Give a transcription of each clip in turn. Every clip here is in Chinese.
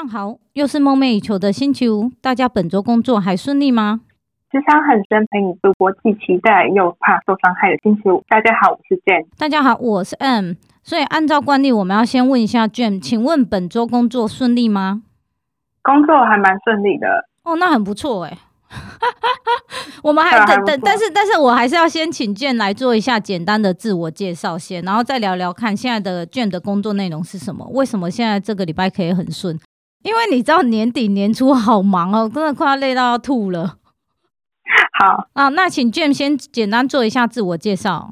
上好，又是梦寐以求的星期五，大家本周工作还顺利吗？智商很深，陪你度过既期待又怕受伤害的星期五。大家好，我是 Jane。大家好，我是 M。所以按照惯例，我们要先问一下 Jane，请问本周工作顺利吗？工作还蛮顺利的。哦，那很不错哎。我们还等等，但是但是我还是要先请 Jane 来做一下简单的自我介绍先，然后再聊聊看现在的 Jane 的工作内容是什么？为什么现在这个礼拜可以很顺？因为你知道年底年初好忙哦，真的快要累到要吐了。好啊，那请 Jane 先简单做一下自我介绍。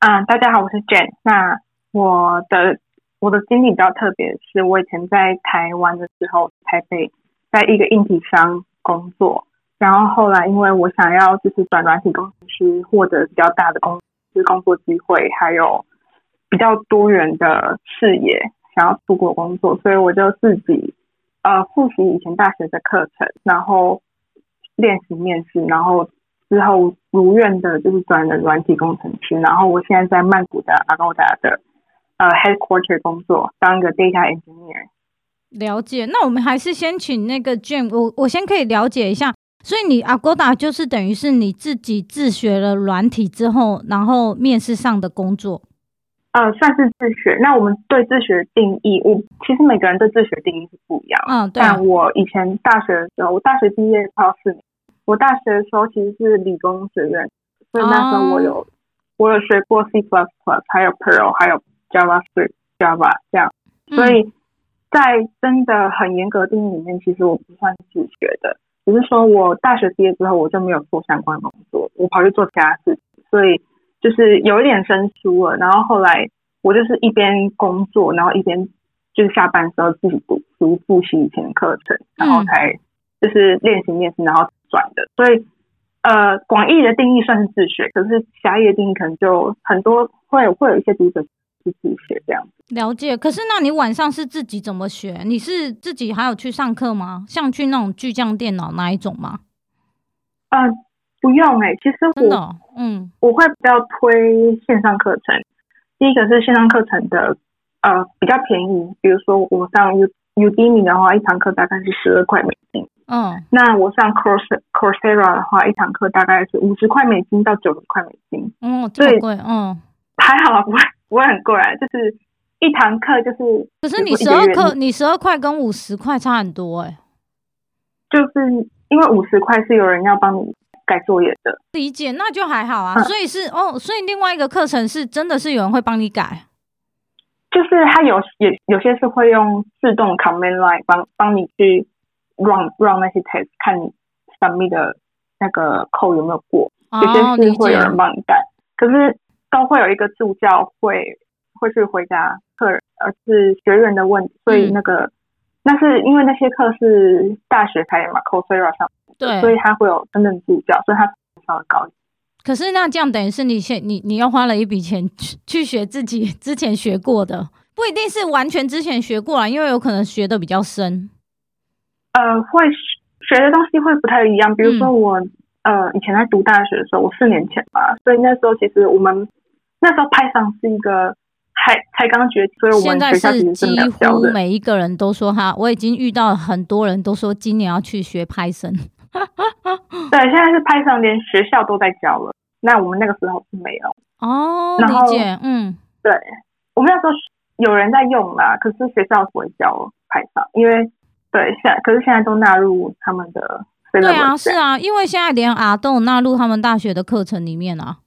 嗯，大家好，我是 Jane。那我的我的经历比较特别，是我以前在台湾的时候，台北在一个硬体商工作。然后后来，因为我想要就是转软体工程师，获得比较大的公司工作机会，还有比较多元的视野，想要出国工作，所以我就自己呃复习以前大学的课程，然后练习面试，然后之后如愿的就是转了软体工程师。然后我现在在曼谷的 Agoda 的呃 headquarter 工作，当一个 data engineer。了解，那我们还是先请那个 Jane，我我先可以了解一下。所以你 Agoda 就是等于是你自己自学了软体之后，然后面试上的工作。呃，算是自学。那我们对自学定义，我其实每个人对自学定义是不一样。嗯，对。但我以前大学的时候，我大学毕业快要四年。我大学的时候其实是理工学院，所以那时候我有、哦、我有学过 C++，plus plus，还有 Perl，还有 JavaScript、Java 这样。所以在真的很严格定义里面，其实我不算是自学的。只是说，我大学毕业之后，我就没有做相关工作，我跑去做其他事情，所以就是有一点生疏了。然后后来，我就是一边工作，然后一边就是下班时候自己读书复习以前的课程，然后才就是练习面试，然后转的。所以，呃，广义的定义算是自学，可是狭义的定义可能就很多会会有一些读者。是自学这样子，了解。可是那你晚上是自己怎么学？你是自己还有去上课吗？像去那种巨匠电脑那一种吗？嗯、呃，不用哎、欸。其实我真的、哦，嗯，我会比较推线上课程。第一个是线上课程的，呃，比较便宜。比如说我上 U Udemy 的话，一堂课大概是十二块美金。嗯，那我上 Course Coursera 的话，一堂课大概是五十块美金到九十块美金。嗯，这么贵？嗯，还好不会。不会很贵啊，就是一堂课就是。可是你十二课，你十二块跟五十块差很多哎、欸。就是因为五十块是有人要帮你改作业的。理解，那就还好啊。嗯、所以是哦，所以另外一个课程是真的是有人会帮你改。就是他有也有些是会用自动 command line 帮帮你去 run run 那些 test，看你 submit 的那个 code 有没有过。哦、有些是会有人帮你改，可是。都会有一个助教会会去回答客人，而是学员的问题，所以那个、嗯、那是因为那些课是大学开的嘛，Coursera 上，对，所以他会有真正助教，所以他稍微高一点。可是那这样等于是你先你你要花了一笔钱去去学自己之前学过的，不一定是完全之前学过来，因为有可能学的比较深。呃，会学的东西会不太一样，比如说我、嗯、呃以前在读大学的时候，我四年前嘛，所以那时候其实我们。那时候 Python 是一个还才刚学，所以我们学校其实是几乎每一个人都说哈，我已经遇到很多人都说今年要去学 Python。对，现在是 Python 连学校都在教了，那我们那个时候是没有哦。理解，嗯，对，我们那时候有人在用啦，可是学校不会教 Python，因为对现在可是现在都纳入他们的。对啊，是啊，因为现在连 R 都有纳入他们大学的课程里面啊。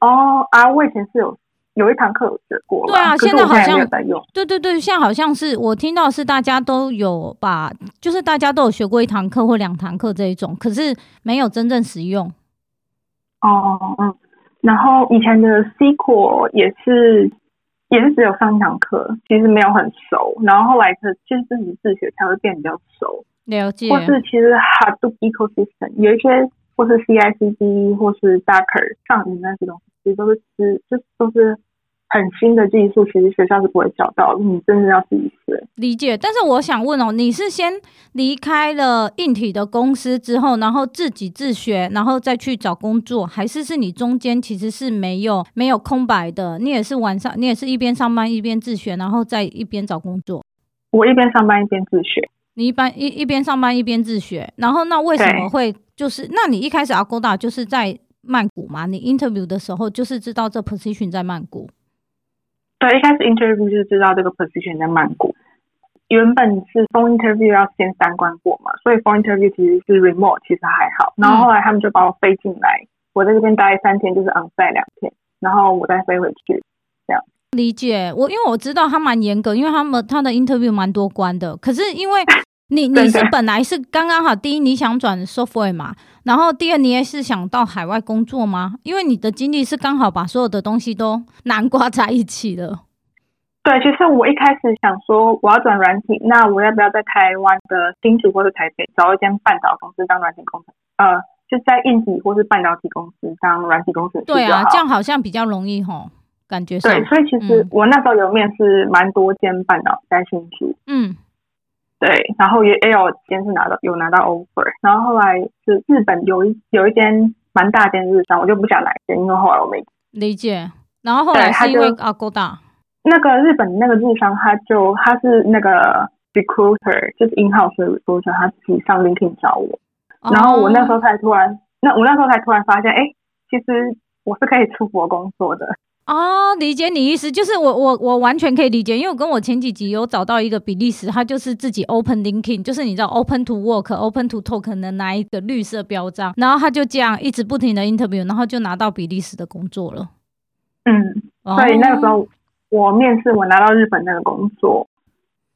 哦啊！我以前是有有一堂课有学过，对啊，现在好像对对对，现在好像是我听到是大家都有把，就是大家都有学过一堂课或两堂课这一种，可是没有真正使用。哦嗯，然后以前的 SQL 也是也是只有上一堂课，其实没有很熟，然后后来是就是自己自学才会变比较熟。了解，或是其实 Hadoop ecosystem 有一些。或是 CICD 或是 Docker 上云那些东西，其实都是是就都是很新的技术，其实学校是不会教到，你真的要自己学。理解，但是我想问哦，你是先离开了硬体的公司之后，然后自己自学，然后再去找工作，还是是你中间其实是没有没有空白的？你也是晚上，你也是一边上班一边自学，然后再一边找工作？我一边上班一边自学。你一般一一边上班一边自学，然后那为什么会就是？那你一开始 Agoda 就是在曼谷嘛？你 interview 的时候就是知道这 position 在曼谷？对，一开始 interview 就是知道这个 position 在曼谷。原本是 phone interview 要先三关过嘛，所以 phone interview 其实是 remote，其实还好。然后后来他们就把我飞进来，嗯、我在这边待三天，就是 onsite 两天，然后我再飞回去，这样。理解我，因为我知道他蛮严格，因为他们他的 interview 蛮多关的。可是因为你你是本来是刚刚好，第一你想转 software 嘛，然后第二你也是想到海外工作吗？因为你的经历是刚好把所有的东西都南瓜在一起了。对，其实我一开始想说我要转软体，那我要不要在台湾的新竹或者台北找一间半导公司当软体工程？呃，就在硬体或是半导体公司当软体工程师。对啊，这样好像比较容易吼，感觉是。对，所以其实我那时候有面试蛮多间半导在新竹。嗯。对，然后也也有间是拿到有拿到 offer，然后后来是日本有一有一间蛮大间日商，我就不讲哪一间，因为后来我没理解。然后后来是因为 Agoda。那个日本那个日商，他就他是那个 recruiter，就是 in-house recruiter，他自己上 LinkedIn 找我，然后我那时候才突然，那我那时候才突然发现，哎，其实我是可以出国工作的。哦，理解你意思，就是我我我完全可以理解，因为我跟我前几集有找到一个比利时，他就是自己 open LinkedIn，就是你知道 open to work，open to talk 的那一个绿色标章，然后他就这样一直不停的 interview，然后就拿到比利时的工作了。嗯，所以那个时候。我面试，我拿到日本那个工作，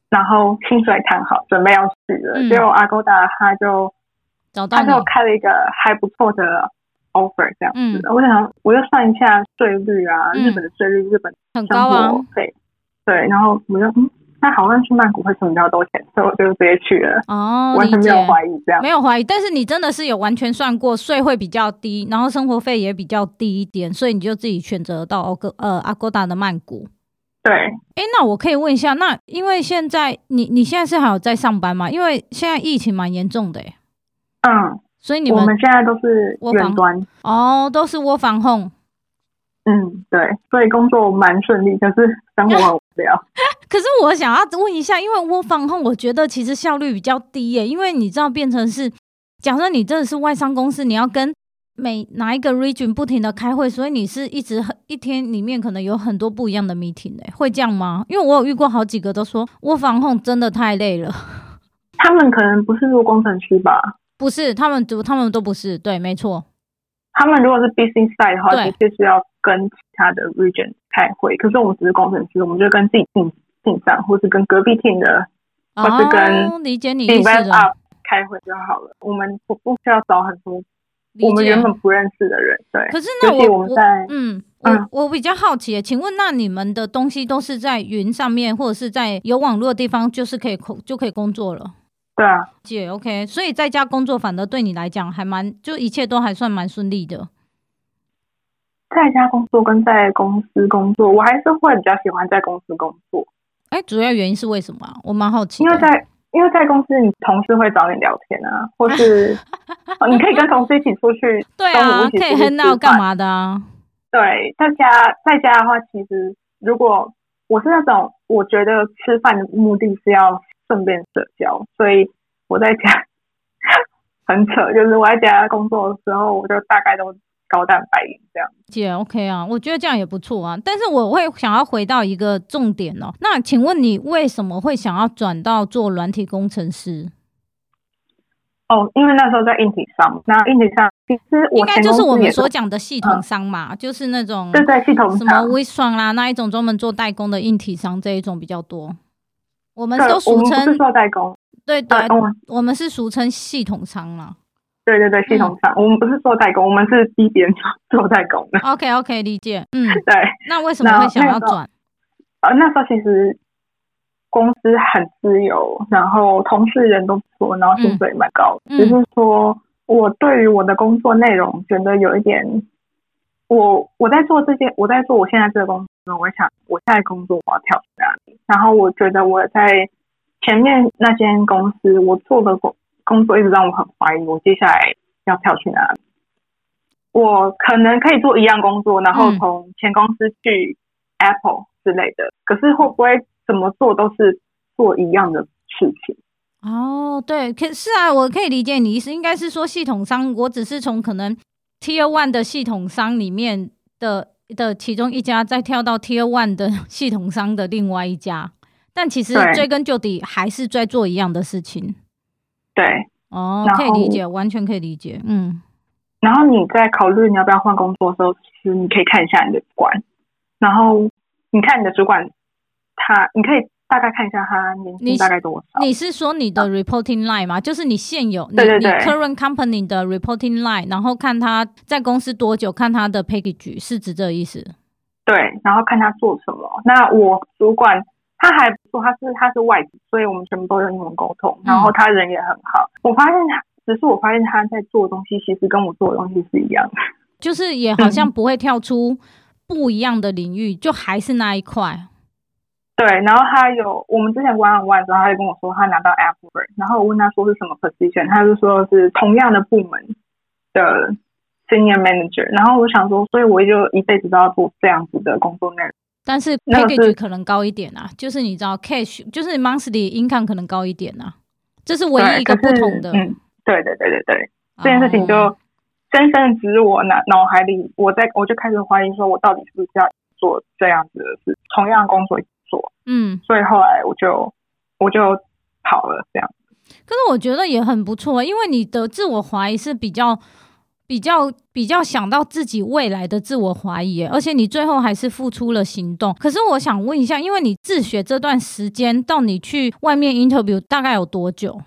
然后薪水谈好，准备要去了。结果 Agoda 他就找到他就开了一个还不错的 offer，这样子。嗯、我想，我就算一下税率啊，嗯、日本的税率，日本很高啊。对对，然后我就嗯，那好像去曼谷会省比较多钱，所以我就直接去了。哦，完全没有怀疑这样，没有怀疑。但是你真的是有完全算过税会比较低，然后生活费也比较低一点，所以你就自己选择到呃 Agoda 的曼谷。对，哎，那我可以问一下，那因为现在你你现在是还有在上班吗？因为现在疫情蛮严重的，哎，嗯，所以你们我们现在都是远端哦，都是 work from home。嗯，对，所以工作蛮顺利，可是生活很无聊。可是我想要问一下，因为 work from home，我觉得其实效率比较低耶，因为你知道变成是，假设你真的是外商公司，你要跟。每哪一个 region 不停的开会，所以你是一直很一天里面可能有很多不一样的 meeting 哎、欸，会这样吗？因为我有遇过好几个都说 work from home 真的太累了。他们可能不是做工程师吧？不是，他们都他们都不是。对，没错。他们如果是 business side 的话，的确是要跟其他的 region 开会。可是我们只是工程师，我们就跟自己 team team 上，或是跟隔壁 team 的，或是跟理解你意思的开会就好了。我们不不需要找很多。我们原本不认识的人，对。可是那我，我们在嗯嗯，我比较好奇，请问那你们的东西都是在云上面，或者是在有网络的地方，就是可以工就可以工作了？对啊，姐，OK。所以在家工作，反而对你来讲还蛮，就一切都还算蛮顺利的。在家工作跟在公司工作，我还是会比较喜欢在公司工作。哎、欸，主要原因是为什么？我蛮好奇。因为在因为在公司，你同事会找你聊天啊，或是 你可以跟同事一起出去，对啊，可以 hang out 干嘛的啊？对，在家在家的话，其实如果我是那种，我觉得吃饭的目的是要顺便社交，所以我在家 很扯，就是我在家工作的时候，我就大概都。高蛋白这样姐，OK 啊，我觉得这样也不错啊。但是我会想要回到一个重点哦。那请问你为什么会想要转到做软体工程师？哦，因为那时候在硬体商，那硬体商其实我应该就是我们所讲的系统商嘛，嗯、就是那种对对系统，什么微创啦那一种专门做代工的硬体商这一种比较多。我们都俗称做代工，对对，我们是俗称系统商嘛。对对对，系统商，嗯、我们不是做代工，我们是替别人 做代工的。OK OK，理解。嗯，对。那为什么会想要转？呃，那时候其实公司很自由，然后同事人都不错，然后薪水也蛮高的。只、嗯、是说我对于我的工作内容觉得有一点，我我在做这件，我在做我现在这个工作，我想我现在工作我要跳去哪里？然后我觉得我在前面那间公司我做的工。工作一直让我很怀疑，我接下来要跳去哪里？我可能可以做一样工作，然后从前公司去 Apple 之类的，嗯、可是会不会怎么做都是做一样的事情。哦，对，可是啊，我可以理解你意思，应该是说系统商，我只是从可能 Tier One 的系统商里面的的其中一家，再跳到 Tier One 的 系统商的另外一家，但其实追根究底还是在做一样的事情。对，哦，可以理解，完全可以理解，嗯。然后你在考虑你要不要换工作的时候，其实你可以看一下你的主管，然后你看你的主管，他你可以大概看一下他年薪大概多少。你是说你的 reporting line 吗？就是你现有对对对你 current company 的 reporting line，然后看他在公司多久，看他的 package 是指这个意思？对，然后看他做什么。那我主管他还不错，他是他是外籍，所以我们全部都用英文沟通，然后他人也很好。嗯、我发现他。只是我发现他在做的东西，其实跟我做的东西是一样的，就是也好像不会跳出不一样的领域，嗯、就还是那一块。对，然后他有我们之前 on one 的时候，他就跟我说他拿到 Apple，然后我问他说是什么 position，他就说是同样的部门的 senior manager，然后我想说，所以我就一辈子都要做这样子的工作内容，但是 package 可能高一点啊，就是你知道 cash 就是 monthly income 可能高一点啊，这是唯一一个不同的。嗯对对对对对，这件事情就深深植入我脑脑海里，我在我就开始怀疑，说我到底是不是要做这样子的事，同样工作做，嗯，所以后来我就我就跑了这样。可是我觉得也很不错，因为你的自我怀疑是比较比较比较想到自己未来的自我怀疑，而且你最后还是付出了行动。可是我想问一下，因为你自学这段时间到你去外面 interview 大概有多久？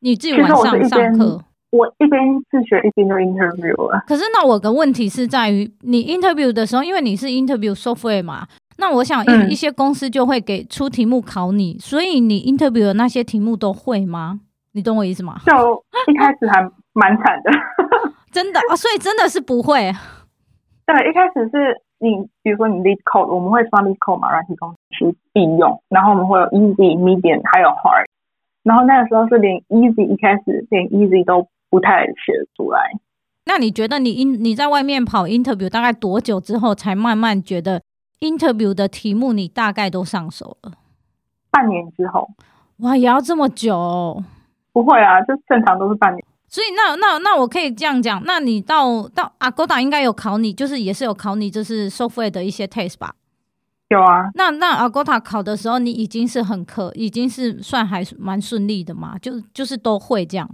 你自己晚上上课，我一边自学一边就 interview 了。可是那我的问题是在于，你 interview 的时候，因为你是 interview software 嘛，那我想一一些公司就会给出题目考你，嗯、所以你 interview 的那些题目都会吗？你懂我意思吗？就一开始还蛮惨的，真的啊，所以真的是不会。对，一开始是你，比如说你 lead code，我们会刷 lead code 嘛，软体公司必用，然后我们会有 easy、medium 还有 hard。然后那个时候是连 easy 一开始连 easy 都不太写出来。那你觉得你 in 你在外面跑 interview 大概多久之后才慢慢觉得 interview 的题目你大概都上手了？半年之后。哇，也要这么久哦？不会啊，就正常都是半年。所以那那那我可以这样讲，那你到到 Agoda 应该有考你，就是也是有考你，就是 software 的一些 test 吧？有啊，那那 Agoda 考的时候，你已经是很可，已经是算还蛮顺利的嘛？就就是都会这样。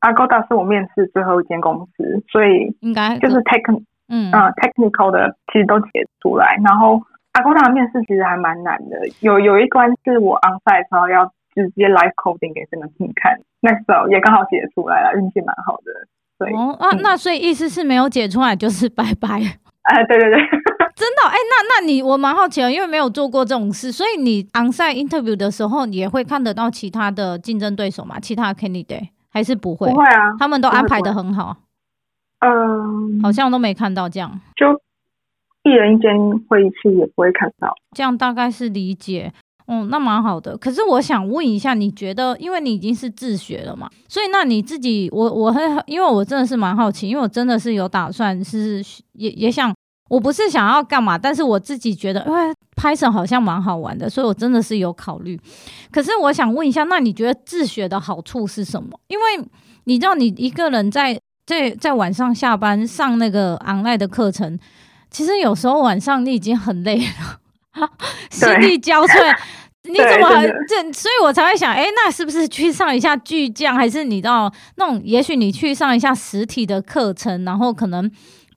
Agoda 是我面试最后一间公司，所以应该就是 tech 嗯嗯 technical 的其实都写出来。然后 Agoda 的面试其实还蛮难的，有有一关是我 onsite 时候要直接 live coding 给整个 team 看，那时候也刚好解出来了，运气蛮好的。对哦啊，嗯、那所以意思是没有解出来就是拜拜。哎，对对对。真的哎、欸，那那你我蛮好奇的，因为没有做过这种事，所以你 onsite interview 的时候也会看得到其他的竞争对手吗？其他 candidate 还是不会？不会啊，他们都安排的很好。嗯，好像都没看到这样。就一人一间会议室也不会看到。这样大概是理解。嗯，那蛮好的。可是我想问一下，你觉得，因为你已经是自学了嘛，所以那你自己，我我很，因为我真的是蛮好奇，因为我真的是有打算是也也想。我不是想要干嘛，但是我自己觉得，因为 Python 好像蛮好玩的，所以我真的是有考虑。可是我想问一下，那你觉得自学的好处是什么？因为你知道，你一个人在在在晚上下班上那个 online 的课程，其实有时候晚上你已经很累了，心力交瘁。你怎么还这？所以我才会想，哎，那是不是去上一下巨匠，还是你到那种？也许你去上一下实体的课程，然后可能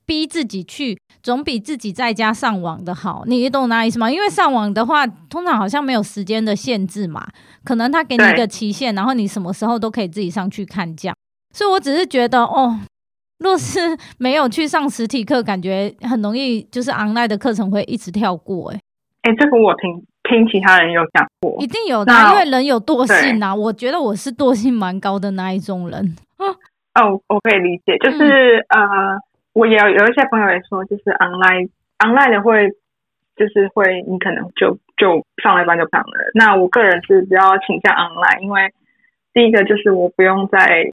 逼自己去。总比自己在家上网的好，你懂那意思吗？因为上网的话，通常好像没有时间的限制嘛，可能他给你一个期限，然后你什么时候都可以自己上去看这样。所以我只是觉得，哦，若是没有去上实体课，感觉很容易就是 online 的课程会一直跳过。哎，哎，这个我听听其他人有讲过，一定有的，因为人有惰性啊。我觉得我是惰性蛮高的那一种人。哦，我可以理解，就是、嗯、呃。我也有有一些朋友也说，就是 online online 的会，就是会你可能就就上了一班就不上了。那我个人是比较倾向 online，因为第一个就是我不用在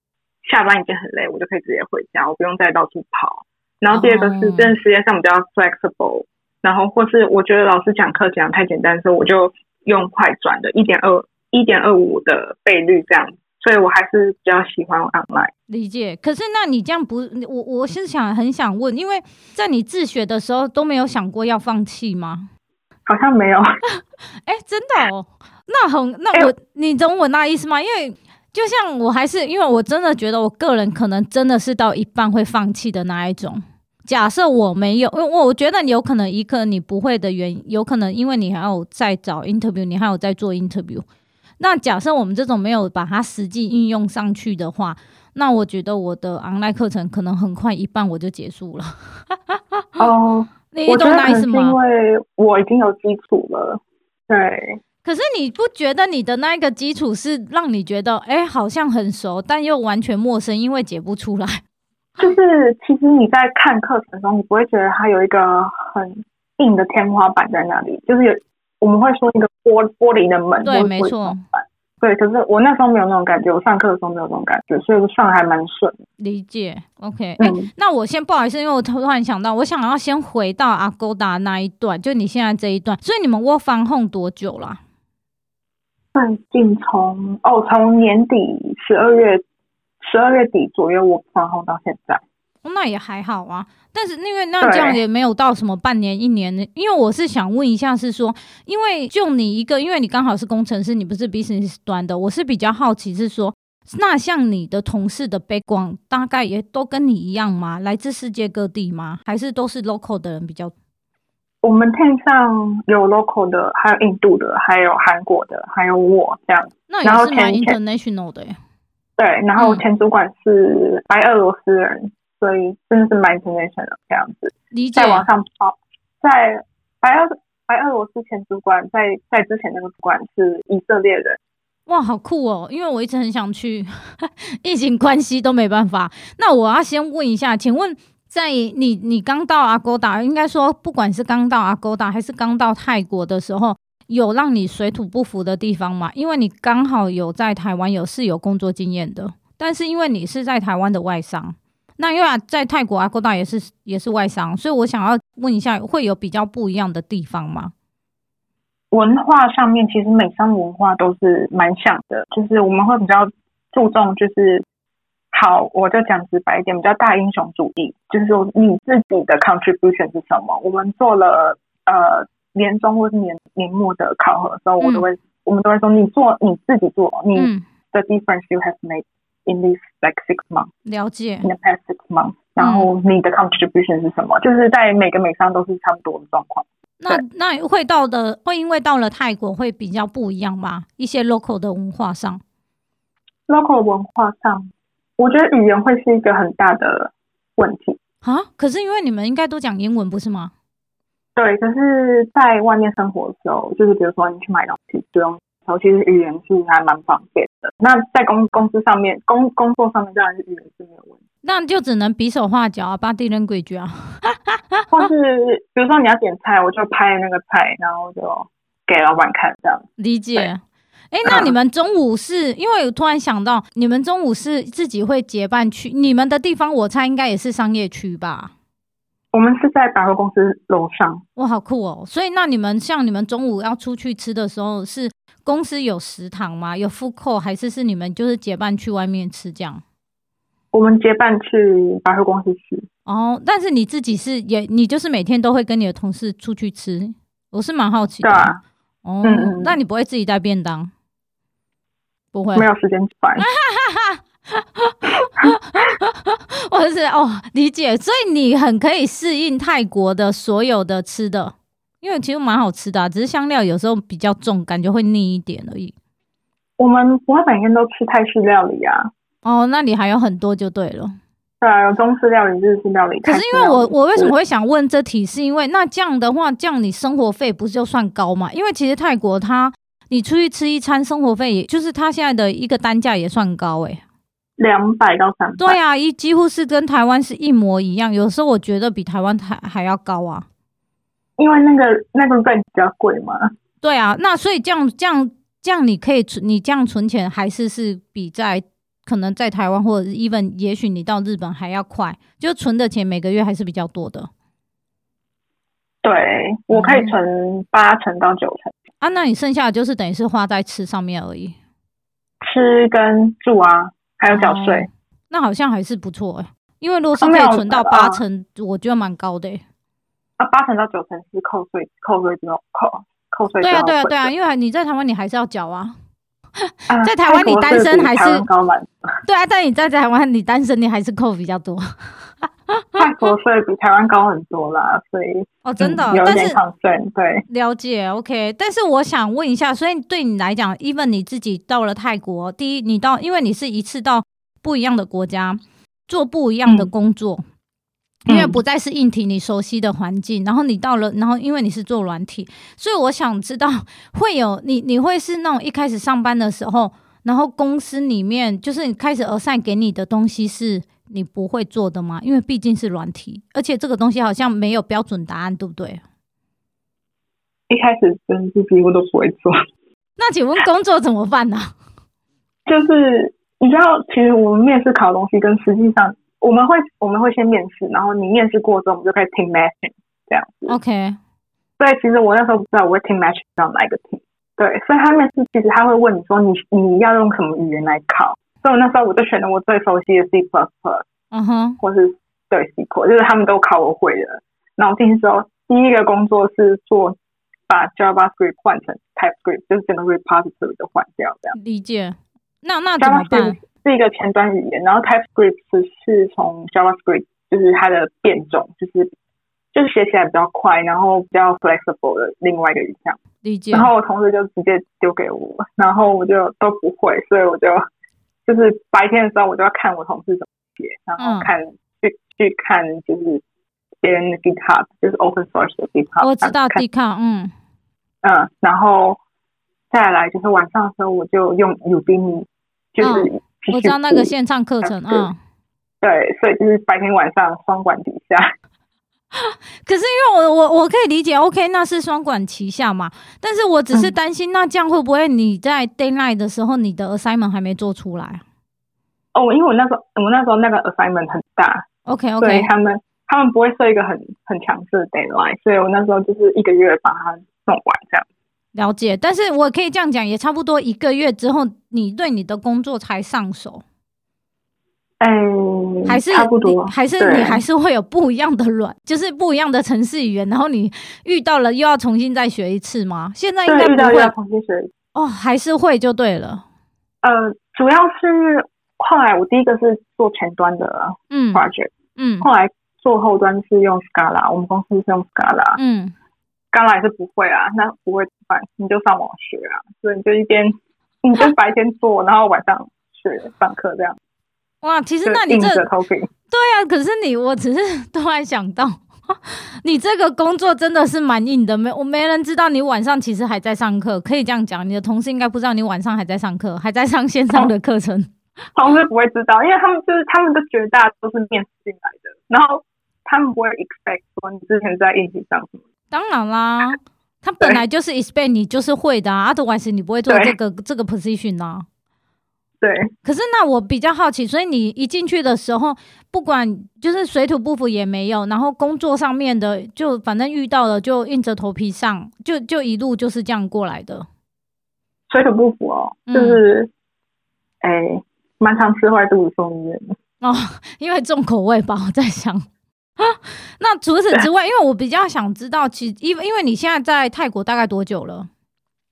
下班已经很累，我就可以直接回家，我不用再到处跑。然后第二个是真的时间上比较 flexible，然后或是我觉得老师讲课讲太简单的时候，我就用快转的，一点二一点二五的倍率这样，所以我还是比较喜欢 online。理解。可是那你这样不，我我是想很想问，因为在你自学的时候都没有想过要放弃吗？好像没有。哎、欸，真的哦。那很，那我、欸、你懂我那意思吗？因为就像我还是因为我真的觉得我个人可能真的是到一半会放弃的那一种。假设我没有，因为我觉得你有可能一个你不会的原因，有可能因为你还有在找 interview，你还有在做 interview。那假设我们这种没有把它实际应用上去的话，那我觉得我的 online 课程可能很快一半我就结束了。哦，你懂那意思吗？因为我已经有基础了，对。可是你不觉得你的那一个基础是让你觉得，哎，好像很熟，但又完全陌生，因为解不出来。就是其实你在看课程中，你不会觉得它有一个很硬的天花板在那里，就是有我们会说一个玻玻璃的门。对，没错。对，可是我那时候没有那种感觉，我上课的时候没有那种感觉，所以我上还蛮顺。理解，OK。哎、嗯，那我先不好意思，因为我突然想到，我想要先回到 Agoda 那一段，就你现在这一段。所以你们 Work from home 多久了？最近从哦，从年底十二月十二月底左右我放后到现在，哦，那也还好啊。但是因为那这样也没有到什么半年一年的，因为我是想问一下，是说，因为就你一个，因为你刚好是工程师，你不是 business 端的，我是比较好奇，是说，那像你的同事的 background 大概也都跟你一样吗？来自世界各地吗？还是都是 local 的人比较？我们 team 上有 local 的，还有印度的，还有韩国的，还有我这样。那也是蛮 international 的耶。对，然后前主管是白俄罗斯人，嗯、所以真的是蛮 international 这样子。理解。再往上跑，在白俄白俄罗斯前主管，在在之前那个主管是以色列人。哇，好酷哦！因为我一直很想去，疫情关系都没办法。那我要先问一下，请问。在你你刚到 Agoda，应该说不管是刚到 Agoda 还是刚到泰国的时候，有让你水土不服的地方吗？因为你刚好有在台湾有是有工作经验的，但是因为你是在台湾的外商，那因为在泰国 Agoda 也是也是外商，所以我想要问一下，会有比较不一样的地方吗？文化上面其实美商文化都是蛮像的，就是我们会比较注重就是。好，我就讲直白一点，比较大英雄主义，就是说你自己的 contribution 是什么？我们做了呃年终或是年年末的考核的时候，我都会、嗯、我们都会说，你做你自己做，你的 difference you have made in this like six months，了解，in the past six months，然后你的 contribution 是什么？嗯、就是在每个美商都是差不多的状况。那那会到的会因为到了泰国会比较不一样吗？一些 local 的文化上，local 文化上。我觉得语言会是一个很大的问题啊！可是因为你们应该都讲英文，不是吗？对，可是在外面生活的时候，就是比如说你去买东西，不用，然后其实语言是还蛮方便的。那在公公司上面，工工作上面当然是语言是没有问题。那就只能比手画脚啊，body language 啊，或是比如说你要点菜，我就拍那个菜，然后就给老板看，这样理解。哎，那你们中午是因为我突然想到，你们中午是自己会结伴去？你们的地方我猜应该也是商业区吧？我们是在百货公司楼上。哇，好酷哦！所以那你们像你们中午要出去吃的时候，是公司有食堂吗？有 food court 还是是你们就是结伴去外面吃这样？我们结伴去百货公司吃。哦，但是你自己是也你就是每天都会跟你的同事出去吃？我是蛮好奇的。对啊。哦，嗯嗯，那你不会自己带便当？不会，没有时间吃饭。我是哦，理解。所以你很可以适应泰国的所有的吃的，因为其实蛮好吃的啊，只是香料有时候比较重，感觉会腻一点而已。我们不会每天都吃泰式料理啊。哦，那你还有很多就对了。对啊，有中式料理、日式料理。可是因为我我为什么会想问这题，是因为那这样的话，这样你生活费不是就算高嘛？因为其实泰国它。你出去吃一餐，生活费也就是他现在的一个单价也算高诶，两百到三百。对啊，一几乎是跟台湾是一模一样，有时候我觉得比台湾还还要高啊。因为那个那个费比较贵嘛。对啊，那所以这样这样这样，你可以存你这样存钱，还是是比在可能在台湾或者是 even 也许你到日本还要快，就存的钱每个月还是比较多的。对，我可以存八成到九成。啊，那你剩下的就是等于是花在吃上面而已，吃跟住啊，还有缴税，那好像还是不错哎、欸。因为如果是可以存到八成，我觉得蛮高的、欸。啊，八成到九成是扣税，扣税之后扣扣税。对啊，对啊，对啊，因为你在台湾你还是要缴啊。在台湾你单身还是？对啊，但你在台湾你单身你还是扣比较多。泰国税比台湾高很多啦，所以哦，真的，嗯、有点抗税。对，了解，OK。但是我想问一下，所以对你来讲，even 你自己到了泰国，第一，你到，因为你是一次到不一样的国家。做不一样的工作，嗯、因为不再是硬体你熟悉的环境，嗯、然后你到了，然后因为你是做软体，所以我想知道 会有你，你会是那种一开始上班的时候，然后公司里面就是你开始 assign 给你的东西是你不会做的吗？因为毕竟是软体，而且这个东西好像没有标准答案，对不对？一开始真是几乎都不会做。那请问工作怎么办呢？就是。你知道，其实我们面试考的东西跟实际上，我们会我们会先面试，然后你面试过之后，我们就可以 team matching 这样子。OK。对其实我那时候不知道我会 team matching 到哪一个 team。对，所以他面试其实他会问你说你你要用什么语言来考，所以我那时候我就选了我最熟悉的 C plus plus，嗯哼，或是对 SQL，就是他们都考我会的。然后进去之后，第一个工作是做把 JavaScript 换成 TypeScript，就是整个 repository 都换掉这样。理解。那那怎么办？是一个前端语言，然后 TypeScript 是从 JavaScript，就是它的变种，就是就是写起来比较快，然后比较 flexible 的另外一个语项。理解。然后我同事就直接丢给我，然后我就都不会，所以我就就是白天的时候我就要看我同事怎么写，然后看、嗯、去去看就是别人的 GitHub，就是 open source 的 GitHub。我知道 GitHub，嗯嗯，然后。再来就是晚上的时候，我就用 Udemy，就是、嗯、我知道那个线上课程啊。对，所以就是白天晚上双管底下。可是因为我我我可以理解，OK，那是双管齐下嘛。但是我只是担心，那这样会不会你在 d a y l i g h t 的时候，你的 assignment 还没做出来？哦，因为我那时候我那时候那个 assignment 很大，OK OK，所以他们他们不会设一个很很强势的 d a y l i g h t 所以我那时候就是一个月把它弄完这样。了解，但是我可以这样讲，也差不多一个月之后，你对你的工作才上手。嗯，还是差不多，还是你还是会有不一样的软，就是不一样的城市语言，然后你遇到了又要重新再学一次吗？现在应该不会重新学哦，还是会就对了。呃，主要是后来我第一个是做前端的嗯 project，嗯，后来做后端是用 Scala，我们公司是用 Scala，嗯。刚来是不会啊，那不会怎么办？你就上网学啊，所以你就一边，你就白天做，然后晚上学上课这样。哇，其实那你这对啊，可是你，我只是 突然想到，你这个工作真的是蛮硬的，没我没人知道你晚上其实还在上课，可以这样讲，你的同事应该不知道你晚上还在上课，还在上线上的课程。同事不会知道，因为他们就是他们都觉得大家都是面试进来的，然后他们不会 expect 说你之前在硬体上什么。当然啦，他本来就是 expect 你就是会的啊，otherwise 你不会做这个这个 position 啊。对。可是那我比较好奇，所以你一进去的时候，不管就是水土不服也没有，然后工作上面的就反正遇到了就硬着头皮上，就就一路就是这样过来的。水土不服哦，就是哎，蛮、常吃坏肚子送医院哦，因为重口味吧，我在想。那除此之外，因为我比较想知道，其因为因为你现在在泰国大概多久了？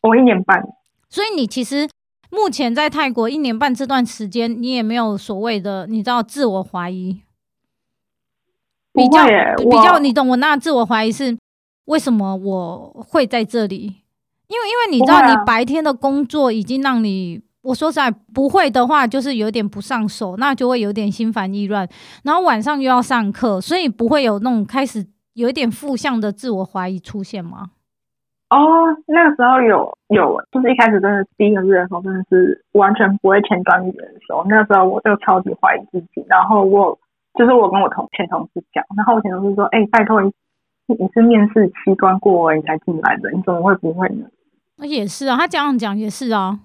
我一年半。所以你其实目前在泰国一年半这段时间，你也没有所谓的你知道自我怀疑？比较比较，你懂我那自我怀疑是为什么我会在这里？因为因为你知道，你白天的工作已经让你。我说实在不会的话，就是有点不上手，那就会有点心烦意乱。然后晚上又要上课，所以不会有那种开始有一点负向的自我怀疑出现吗？哦，那个时候有有，就是一开始真的第一个月的时候，真的是完全不会前端语言的时候，那个时候我就超级怀疑自己。然后我就是我跟我同前同事讲，然后我前同事说：“哎、欸，拜托你，你是面试七关过你才进来的，你怎么会不会呢？”那也是啊，他这样讲也是啊。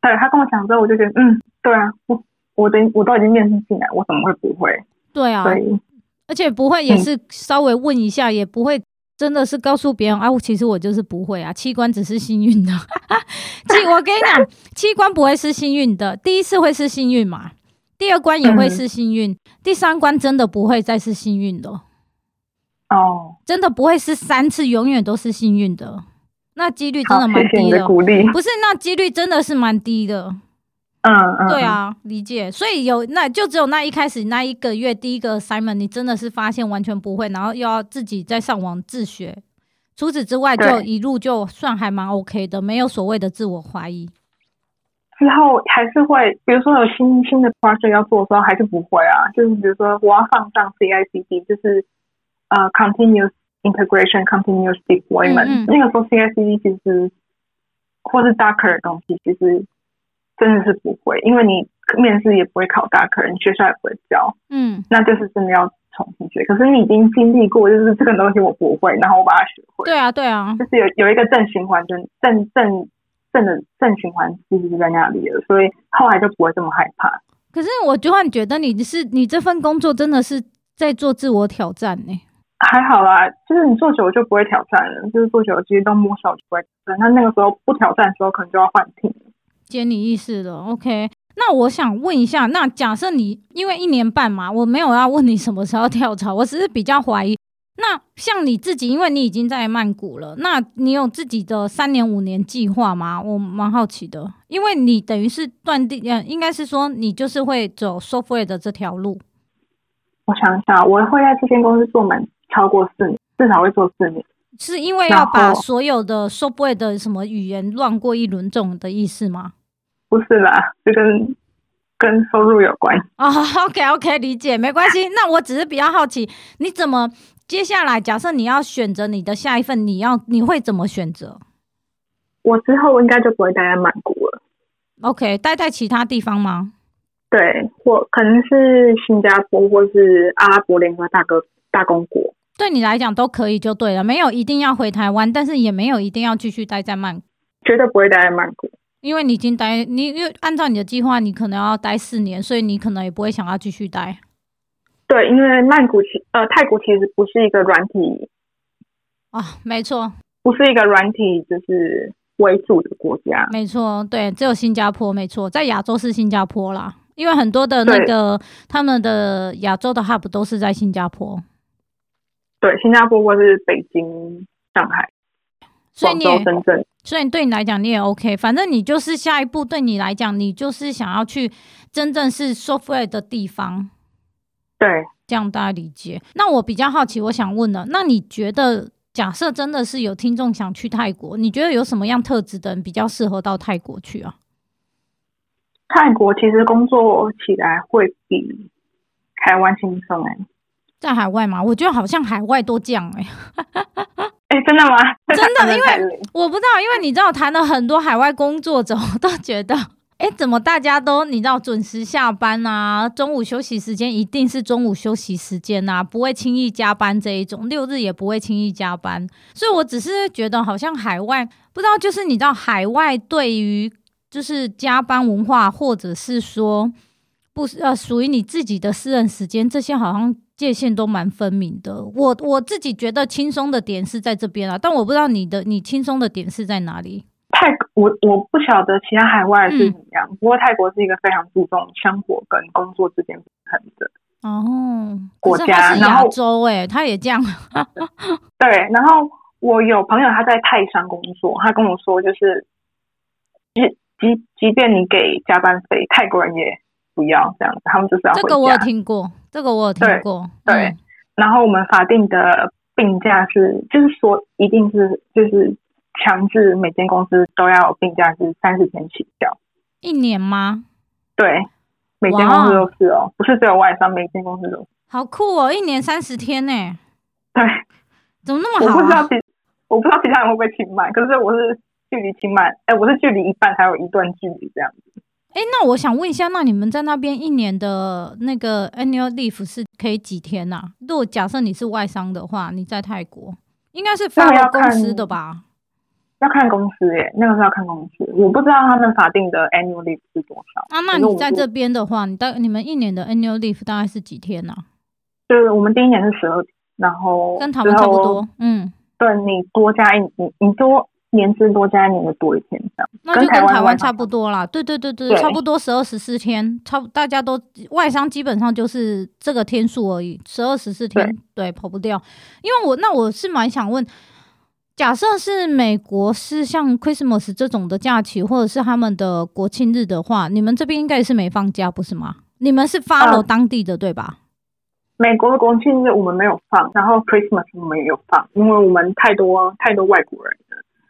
对，他跟我讲之后，我就觉得，嗯，对啊，我我的我都已经面试进来，我怎么会不会？对啊，对，而且不会也是稍微问一下，嗯、也不会真的是告诉别人啊，其实我就是不会啊，器官只是幸运的。器，我跟你讲，器官不会是幸运的，第一次会是幸运嘛，第二关也会是幸运，嗯、第三关真的不会再是幸运的。哦，真的不会是三次永远都是幸运的，那几率真的蛮低的。的不是，那几率真的是蛮低的。嗯嗯，对啊，理解。所以有那就只有那一开始那一个月第一个 assignment，你真的是发现完全不会，然后又要自己再上网自学。除此之外，就一路就算还蛮 OK 的，没有所谓的自我怀疑。之后还是会，比如说有新新的 project 要做的时候，还是不会啊。就是比如说我要放上 CI/CD，就是呃 continuous integration、continuous deployment，嗯嗯那个时候 CI/CD 其实或是 Docker 的东西，其实。真的是不会，因为你面试也不会考大，可能学校也不会教，嗯，那就是真的要重新学。可是你已经经历过，就是这个东西我不会，然后我把它学会。对啊，对啊，就是有有一个正循环，正正正正的正循环其实是在那里了，所以后来就不会这么害怕。可是我突然觉得你是你这份工作真的是在做自我挑战呢？还好啦，就是你做久了就不会挑战了，就是做久了其实都摸熟就不会挑战。那那个时候不挑战的时候，可能就要换 team。解你意思了，OK？那我想问一下，那假设你因为一年半嘛，我没有要问你什么时候跳槽，我只是比较怀疑。那像你自己，因为你已经在曼谷了，那你有自己的三年五年计划吗？我蛮好奇的，因为你等于是断定，嗯，应该是说你就是会走 software 的这条路。我想一下，我会在这间公司做满超过四年，至少会做四年。是因为要把所有的 software 的什么语言乱过一轮这种的意思吗？不是啦，就跟跟收入有关。哦，OK OK，理解，没关系。那我只是比较好奇，你怎么接下来？假设你要选择你的下一份，你要你会怎么选择？我之后应该就不会待在曼谷了。OK，待在其他地方吗？对，或可能是新加坡，或是阿拉伯联合大哥大公国。对你来讲都可以就对了，没有一定要回台湾，但是也没有一定要继续待在曼谷。绝对不会待在曼谷。因为你已经待，你因为按照你的计划，你可能要待四年，所以你可能也不会想要继续待。对，因为曼谷其呃泰国其实不是一个软体啊，没错，不是一个软体就是为主的国家。没错，对，只有新加坡没错，在亚洲是新加坡啦，因为很多的那个他们的亚洲的 hub 都是在新加坡。对，新加坡或是北京、上海。所以你也，所以对你来讲你也 OK，反正你就是下一步对你来讲，你就是想要去真正是 software 的地方，对，这样大家理解。那我比较好奇，我想问了，那你觉得假设真的是有听众想去泰国，你觉得有什么样特质的人比较适合到泰国去啊？泰国其实工作起来会比台湾轻松哎，在海外嘛，我觉得好像海外都这样哎、欸。真的吗？真的，因为我不知道，因为你知道，谈了很多海外工作者，我都觉得，哎、欸，怎么大家都你知道准时下班啊？中午休息时间一定是中午休息时间啊，不会轻易加班这一种，六日也不会轻易加班。所以我只是觉得，好像海外不知道，就是你知道，海外对于就是加班文化，或者是说不呃属于你自己的私人时间，这些好像。界限都蛮分明的，我我自己觉得轻松的点是在这边啊，但我不知道你的你轻松的点是在哪里。泰我我不晓得其他海外是怎么样，嗯、不过泰国是一个非常注重生活跟工作之间平衡的哦国家。然后亚洲哎，他也这样。对，然后我有朋友他在泰山工作，他跟我说就是，即即即便你给加班费，泰国人也。不要这样子，他们就是要回家。这个我有听过，这个我有听过。对，对嗯、然后我们法定的病假是，就是说一定是就是强制每间公司都要有病假是三十天起跳。一年吗？对，每间公司都是哦，不是只有外商，每间公司都是。好酷哦，一年三十天呢。对，怎么那么好、啊？我不知道其我不知道其他人会不会请满，可是我是距离请满，哎，我是距离一半还有一段距离这样子。哎，那我想问一下，那你们在那边一年的那个 annual leave 是可以几天呢、啊？如果假设你是外商的话，你在泰国应该是发给公司的吧？要看公司耶，那个是要看公司，我不知道他们法定的 annual leave 是多少。啊，那你在这边的话，你大你们一年的 annual leave 大概是几天呢、啊？就是我们第一年是十二天，然后跟他们差不多，嗯，对你多加一你你多年资多加一年的多一天这样，那就跟台湾差不多啦。对对对对，对差不多十二十四天，差不大家都外商基本上就是这个天数而已，十二十四天对，对跑不掉。因为我那我是蛮想问，假设是美国是像 Christmas 这种的假期，或者是他们的国庆日的话，你们这边应该是没放假不是吗？你们是 follow 当地的、呃、对吧？美国的国庆日我们没有放，然后 Christmas 我们也有放，因为我们太多太多外国人了。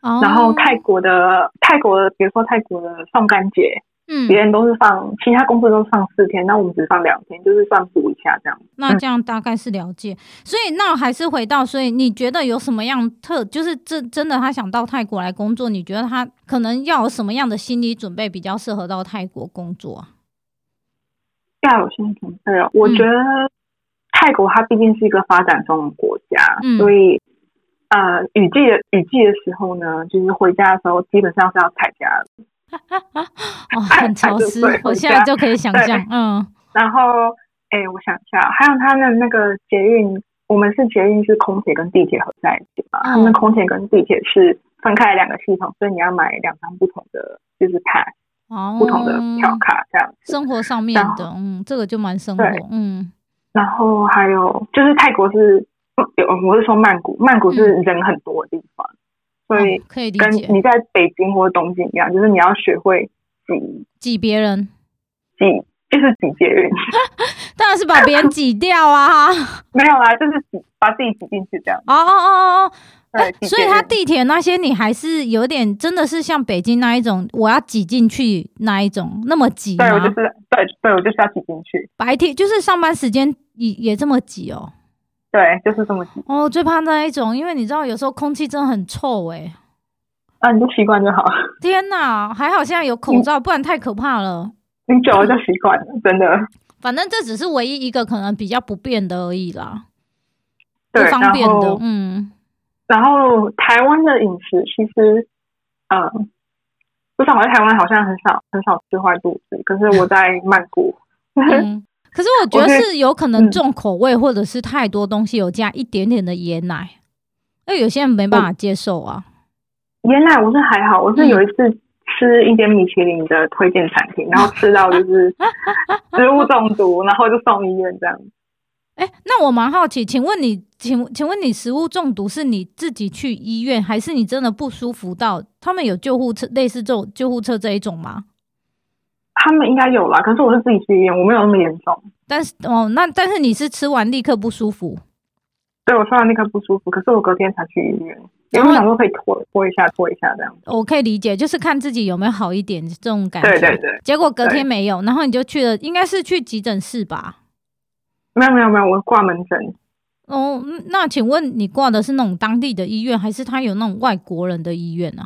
哦、然后泰国的泰国的，比如说泰国的送干节，嗯，别人都是放，其他公司都是放四天，那我们只放两天，就是算补一下这样。那这样大概是了解。嗯、所以那还是回到，所以你觉得有什么样特，就是这真的他想到泰国来工作，你觉得他可能要有什么样的心理准备比较适合到泰国工作啊？要有心理准备哦，我觉得。泰国它毕竟是一个发展中的国家，嗯、所以呃，雨季的雨季的时候呢，就是回家的时候基本上是要踩家的，哦，很潮湿，我现在就可以想象，嗯。然后，哎、欸，我想一下，还有他的那个捷运，我们是捷运是空铁跟地铁合在一起嘛？嗯、他们空铁跟地铁是分开两个系统，所以你要买两张不同的就是 pass，哦，不同的票卡这样。生活上面的，嗯，这个就蛮生活，嗯。然后还有就是泰国是有，我是说曼谷，曼谷是人很多的地方，嗯、所以可以跟你在北京或东京一样，就是你要学会挤挤别人，挤就是挤捷运，当然是把别人挤掉啊！没有啊，就是挤把自己挤进去这样。哦哦哦哦，对，所以他地铁那些你还是有点真的是像北京那一种，我要挤进去那一种那么挤吗？对，我就是对对，我就是要挤进去。白天就是上班时间。也也这么挤哦，对，就是这么挤哦。最怕那一种，因为你知道，有时候空气真的很臭哎。啊，你就习惯就好。天哪，还好现在有口罩，不然太可怕了。你久了就习惯了，真的。反正这只是唯一一个可能比较不便的而已啦，不方便的。嗯。然后台湾的饮食其实，嗯，不知道我在台湾好像很少很少吃坏肚子，可是我在曼谷。嗯 可是我觉得是有可能重口味，或者是太多东西有加一点点的椰奶，那、嗯、有些人没办法接受啊。椰奶我是还好，我是有一次吃一间米其林的推荐餐厅，嗯、然后吃到就是 食物中毒，然后就送医院这样。那我蛮好奇，请问你，请请问你食物中毒是你自己去医院，还是你真的不舒服到他们有救护车，类似这种救护车这一种吗？他们应该有啦，可是我是自己去医院，我没有那么严重。但是哦，那但是你是吃完立刻不舒服？对，我吃完立刻不舒服，可是我隔天才去医院，因为我想说可以拖拖一下，拖一下这样子。我可以理解，就是看自己有没有好一点这种感觉。对对对。结果隔天没有，然后你就去了，应该是去急诊室吧？没有没有没有，我挂门诊。哦，那请问你挂的是那种当地的医院，还是他有那种外国人的医院呢？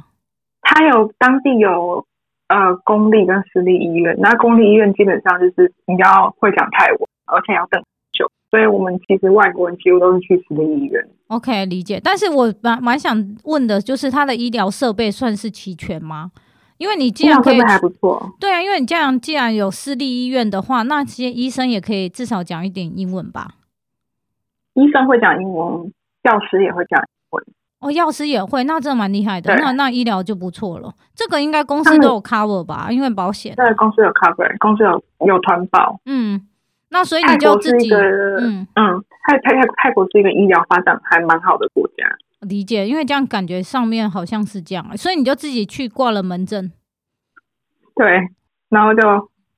他有当地有。呃，公立跟私立医院，那公立医院基本上就是你要会讲泰文，而且要等很久，所以我们其实外国人几乎都是去私立医院。OK，理解。但是我蛮蛮想问的，就是他的医疗设备算是齐全吗？因为你既然可以，还不错。对啊，因为你这样既然有私立医院的话，那些医生也可以至少讲一点英文吧？医生会讲英文，教师也会讲英文。哦，药师也会，那真的蛮厉害的。那那医疗就不错了。这个应该公司都有 cover 吧？因为保险。对，公司有 cover，公司有有团保。嗯，那所以你就自己嗯嗯，泰泰泰泰国是一个医疗发展还蛮好的国家。理解，因为这样感觉上面好像是这样，所以你就自己去挂了门诊。对，然后就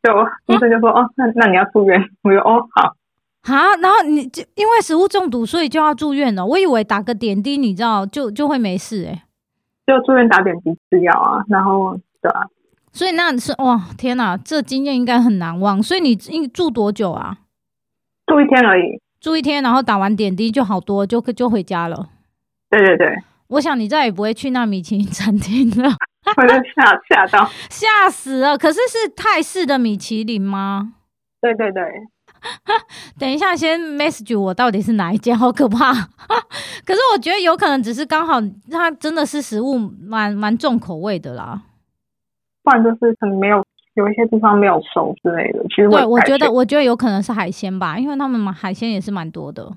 就医生就说：“嗯、哦，那那你要住院。”我说：“哦，好。”啊，然后你就因为食物中毒，所以就要住院了。我以为打个点滴，你知道就就会没事诶、欸、就住院打点滴吃药啊，然后对啊。所以那是哇，天哪，这经验应该很难忘。所以你住多久啊？住一天而已。住一天，然后打完点滴就好多，就就回家了。对对对。我想你再也不会去那米其林餐厅了。我就吓吓到，吓死了。可是是泰式的米其林吗？对对对。等一下，先 message 我到底是哪一间，好可怕。可是我觉得有可能只是刚好，它真的是食物蛮蛮重口味的啦。不然就是可能没有有一些地方没有熟之类的。其实对，我觉得我觉得有可能是海鲜吧，因为他们海鲜也是蛮多的。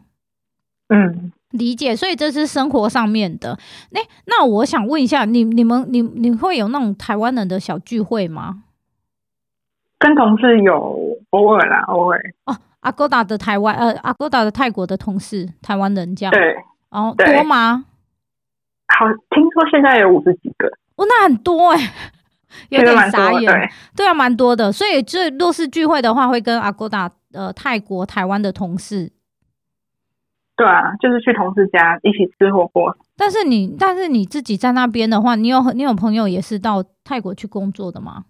嗯，理解，所以这是生活上面的。那那我想问一下，你你们你你会有那种台湾人的小聚会吗？跟同事有偶尔啦，偶尔哦。Agoda 的台湾呃，Agoda 的泰国的同事，台湾人这样对，哦，多吗？好，听说现在有五十几个，哦，那很多哎、欸，有点傻眼，对，对啊，蛮多的。所以这若是聚会的话，会跟 Agoda 呃泰国台湾的同事，对啊，就是去同事家一起吃火锅。但是你但是你自己在那边的话，你有你有朋友也是到泰国去工作的吗？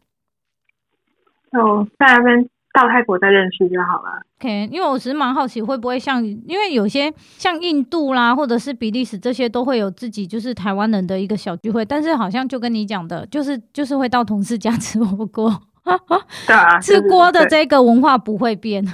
有，在那边。到泰国再认识就好了。OK，因为我其实蛮好奇，会不会像，因为有些像印度啦，或者是比利时这些，都会有自己就是台湾人的一个小聚会，但是好像就跟你讲的，就是就是会到同事家吃火锅。对啊，吃锅的这个文化不会变。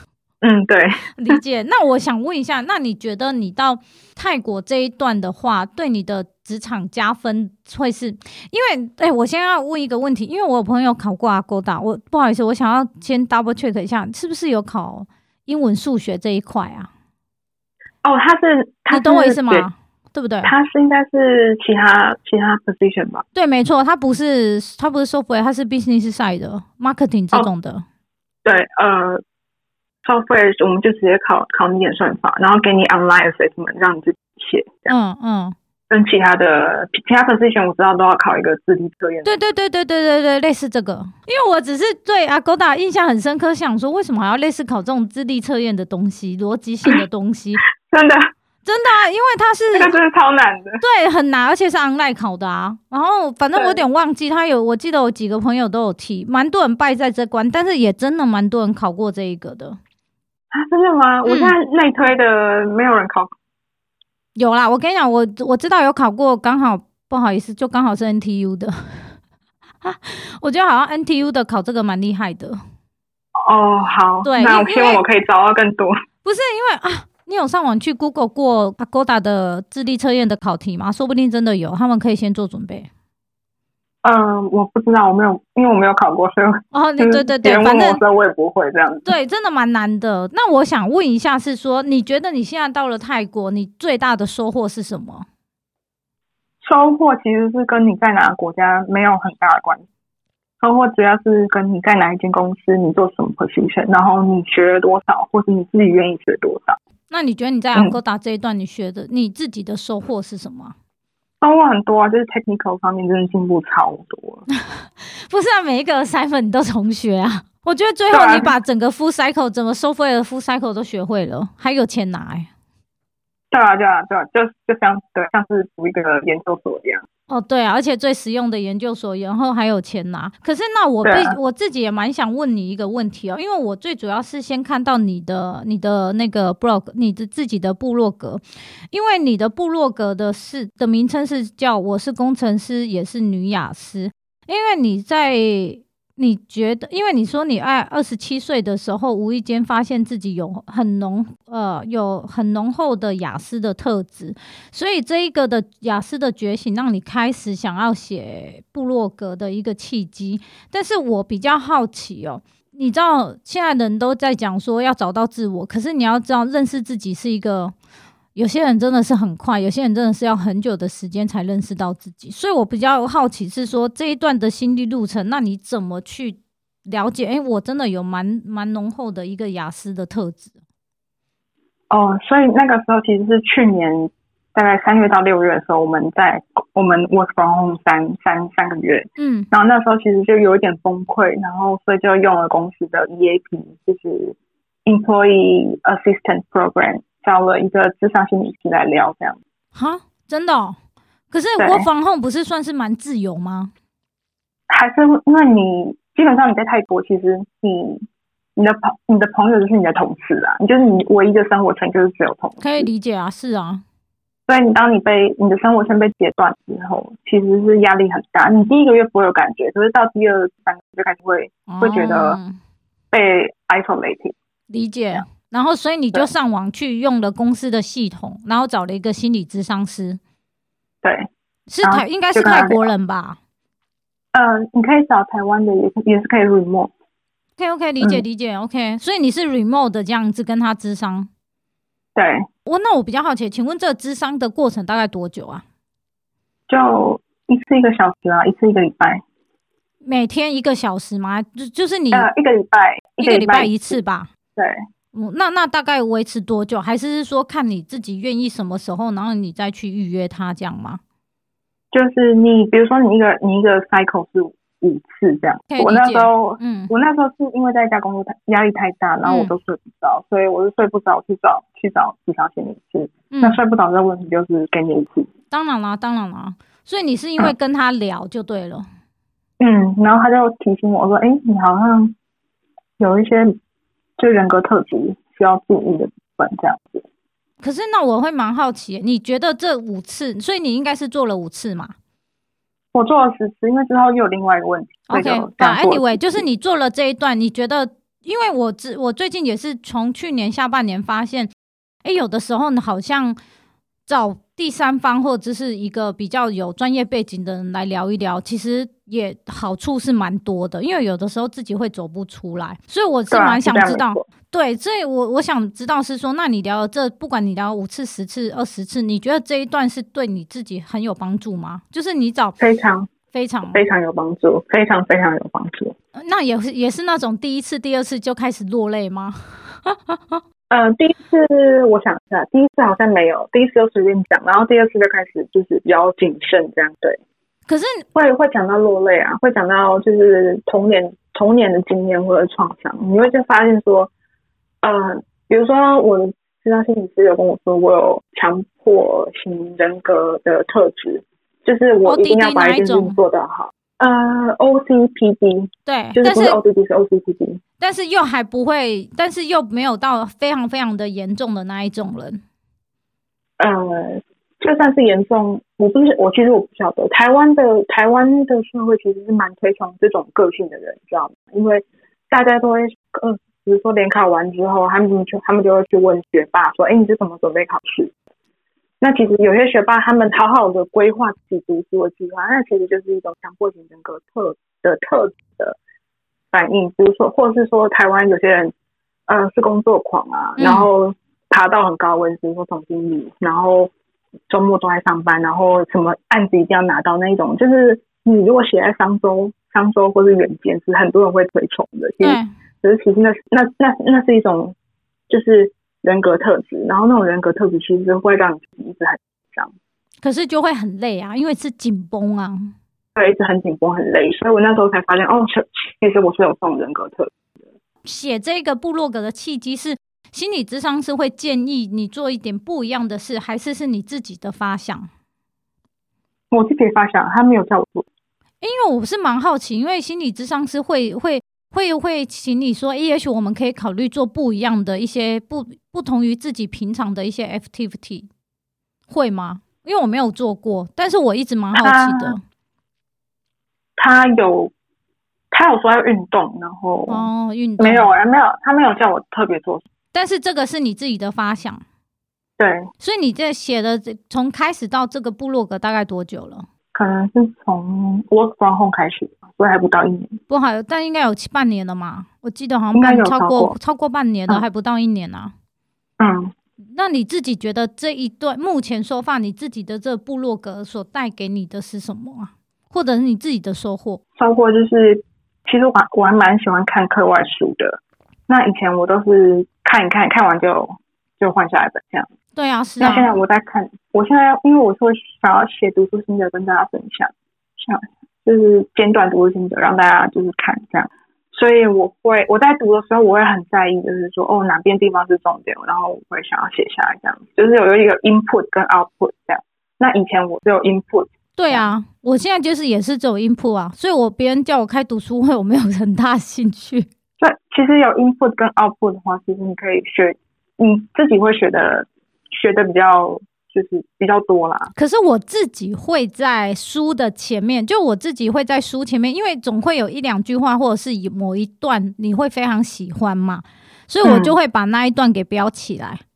嗯，对，理解。那我想问一下，那你觉得你到泰国这一段的话，对你的职场加分会是？因为，哎、欸，我先要问一个问题，因为我有朋友考过 Agoda，我不好意思，我想要先 double check 一下，是不是有考英文、数学这一块啊？哦，他是，他是，你懂我意思吗？对，对不对？他是应该是其他其他 position 吧？对，没错，他不是他不是 software，他是 business side 的 marketing 这种的。哦、对，呃。Software 我们就直接考考你演算法，然后给你 online assessment 让你自己写。嗯嗯，跟其他的其他 position 我知道都要考一个智力测验。对对对对对对对，类似这个。因为我只是对 Agoda 印象很深刻，想说为什么还要类似考这种智力测验的东西，逻辑性的东西。真的 真的啊，因为它是那个真的超难的。对，很难，而且是 online 考的啊。然后反正我有点忘记，他有我记得我几个朋友都有提，蛮多人败在这关，但是也真的蛮多人考过这一个的。啊，真的吗？嗯、我现在内推的没有人考，有啦。我跟你讲，我我知道有考过，刚好不好意思，就刚好是 NTU 的。我觉得好像 NTU 的考这个蛮厉害的。哦，好，对，那我希望我可以找到更多。不是因为啊，你有上网去 Google 过 Agoda 的智力测验的考题吗？说不定真的有，他们可以先做准备。嗯，我不知道，我没有，因为我没有考过，所以哦，对对对对，反正我我也不会这样子。对，真的蛮难的。那我想问一下，是说你觉得你现在到了泰国，你最大的收获是什么？收获其实是跟你在哪个国家没有很大的关系，收获主要是跟你在哪一间公司，你做什么 position，然后你学了多少，或者你自己愿意学多少。那你觉得你在 Agoda 这一段你学的，嗯、你自己的收获是什么？收获很多啊，就是 technical 方面真的进步超多。不是啊，每一个 cycle 你都重学啊。我觉得最后你把整个 full cycle 整个 software 的 full cycle 都学会了，还有钱拿哎。对啊，对啊，对啊，就就像对，像是读一个研究所一样。哦，对啊，而且最实用的研究所，然后还有钱拿。可是那我对、啊、我自己也蛮想问你一个问题哦，因为我最主要是先看到你的你的那个 blog，你的自己的部落格，因为你的部落格的是的名称是叫我是工程师，也是女雅思，因为你在。你觉得，因为你说你爱二十七岁的时候，无意间发现自己有很浓呃有很浓厚的雅斯的特质，所以这一个的雅斯的觉醒，让你开始想要写部落格的一个契机。但是我比较好奇哦，你知道现在人都在讲说要找到自我，可是你要知道认识自己是一个。有些人真的是很快，有些人真的是要很久的时间才认识到自己，所以我比较好奇是说这一段的心理路程，那你怎么去了解？哎、欸，我真的有蛮蛮浓厚的一个雅思的特质。哦，所以那个时候其实是去年大概三月到六月的时候，我们在我们 work from home 三三三个月，嗯，然后那时候其实就有一点崩溃，然后所以就用了公司的 EAP，就是 Employee Assistance Program。找了一个智商心理师来聊，这样哈，真的哦？可是我防控不是算是蛮自由吗？还是因为你基本上你在泰国，其实你你的朋你的朋友就是你的同事啊，你就是你唯一的生活圈就是只有同事，可以理解啊，是啊。所以你当你被你的生活圈被截断之后，其实是压力很大。你第一个月不会有感觉，可是到第二三个月就开始会、哦、会觉得被 isolated，理解。然后，所以你就上网去用了公司的系统，然后找了一个心理咨商师。对，是台应该是泰国人吧？呃，你可以找台湾的，也是也是可以 remote。OK OK，理解理解。OK，所以你是 remote 的这样子跟他咨商。对，我那我比较好奇，请问这个咨商的过程大概多久啊？就一次一个小时啊，一次一个礼拜。每天一个小时吗？就就是你、呃、一个礼拜一个礼拜一次吧？对。嗯，那那大概维持多久？还是说看你自己愿意什么时候，然后你再去预约他这样吗？就是你比如说你一个你一个 cycle 是五次这样。我那时候，嗯，我那时候是因为在家工作太压力太大，然后我都睡不着，嗯、所以我就睡不着去找去找职场心理师。嗯、那睡不着的问题就是给你一次。当然啦，当然啦。所以你是因为 跟他聊就对了。嗯，然后他就提醒我说：“哎，你好像有一些。”就人格特质需要注意的部分，这样子。可是那我会蛮好奇，你觉得这五次，所以你应该是做了五次嘛？我做了十次，因为之后又有另外一个问题。OK，Anyway，就是你做了这一段，你觉得，因为我之我最近也是从去年下半年发现，哎，有的时候好像找第三方或者是一个比较有专业背景的人来聊一聊，其实。也好处是蛮多的，因为有的时候自己会走不出来，所以我是蛮想知道，对，所以我我想知道是说，那你聊了这，不管你聊五次、十次、二十次，你觉得这一段是对你自己很有帮助吗？就是你找非常非常非常有帮助，非常非常有帮助。那也是也是那种第一次、第二次就开始落泪吗？呃，第一次我想一下，第一次好像没有，第一次就随便讲，然后第二次就开始就是比较谨慎这样，对。可是会会讲到落泪啊，会讲到就是童年童年的经验或者创伤，你会就发现说，呃，比如说我的咨商心理师有跟我说，我有强迫型人格的特质，就是我一定要把一件事情做得好。呃，OCPD，对，就是不是 OCD 是 OCPD，但是又还不会，但是又没有到非常非常的严重的那一种人，呃。就算是严重，我不是我其实我不晓得，台湾的台湾的社会其实是蛮推崇这种个性的人，你知道吗？因为大家都会，呃，比如说联考完之后，他们就他们就会去问学霸说：“哎，你是怎么准备考试？”那其实有些学霸他们好好的规划自己读书的计划，那其实就是一种强迫型人格特的特质的反应。比如说，或是说台湾有些人，呃，是工作狂啊，然后爬到很高的位，比如说总经理，然后。周末都在上班，然后什么案子一定要拿到那一种，就是你如果写在商周、商周或是远见，是很多人会推崇的。其实，可是其实那那那那是一种就是人格特质，然后那种人格特质其实会让你一直很紧张，可是就会很累啊，因为是紧绷啊，对，一直很紧绷很累，所以我那时候才发现，哦，其实我是有这种人格特质的。写这个部落格的契机是。心理咨商师会建议你做一点不一样的事，还是是你自己的发想？我自己发想，他没有叫我做。因为我是蛮好奇，因为心理咨商师会会会会请你说，也许我们可以考虑做不一样的一些不不同于自己平常的一些 activity，会吗？因为我没有做过，但是我一直蛮好奇的。他，他有他有说要运动，然后哦，运动没有啊，没有，他没有叫我特别做。但是这个是你自己的发想，对，所以你在写的从开始到这个部落格大概多久了？可能是从 work from home 开始，所以还不到一年。不好，但应该有七半年了嘛？我记得好像半超过超过，超过半年了，嗯、还不到一年啊。嗯，那你自己觉得这一段目前说法，你自己的这个部落格所带给你的是什么啊？或者是你自己的收获？收获就是，其实我我还蛮喜欢看课外书的。那以前我都是。看一看，看完就就换下一本这样。对啊，是啊。那现在我在看，我现在因为我说想要写读书心得跟大家分享，像就是简短读书心得让大家就是看这样。所以我会我在读的时候，我会很在意，就是说哦哪边地方是重点，然后我会想要写下来这样。就是有一个 input 跟 output 这样。那以前我只有 input。对啊，我现在就是也是只有 input 啊，所以我别人叫我开读书会，我没有很大兴趣。对，其实有 input 跟 output 的话，其实你可以学，你自己会学的，学的比较就是比较多啦。可是我自己会在书的前面，就我自己会在书前面，因为总会有一两句话，或者是某一段你会非常喜欢嘛，所以我就会把那一段给标起来。嗯。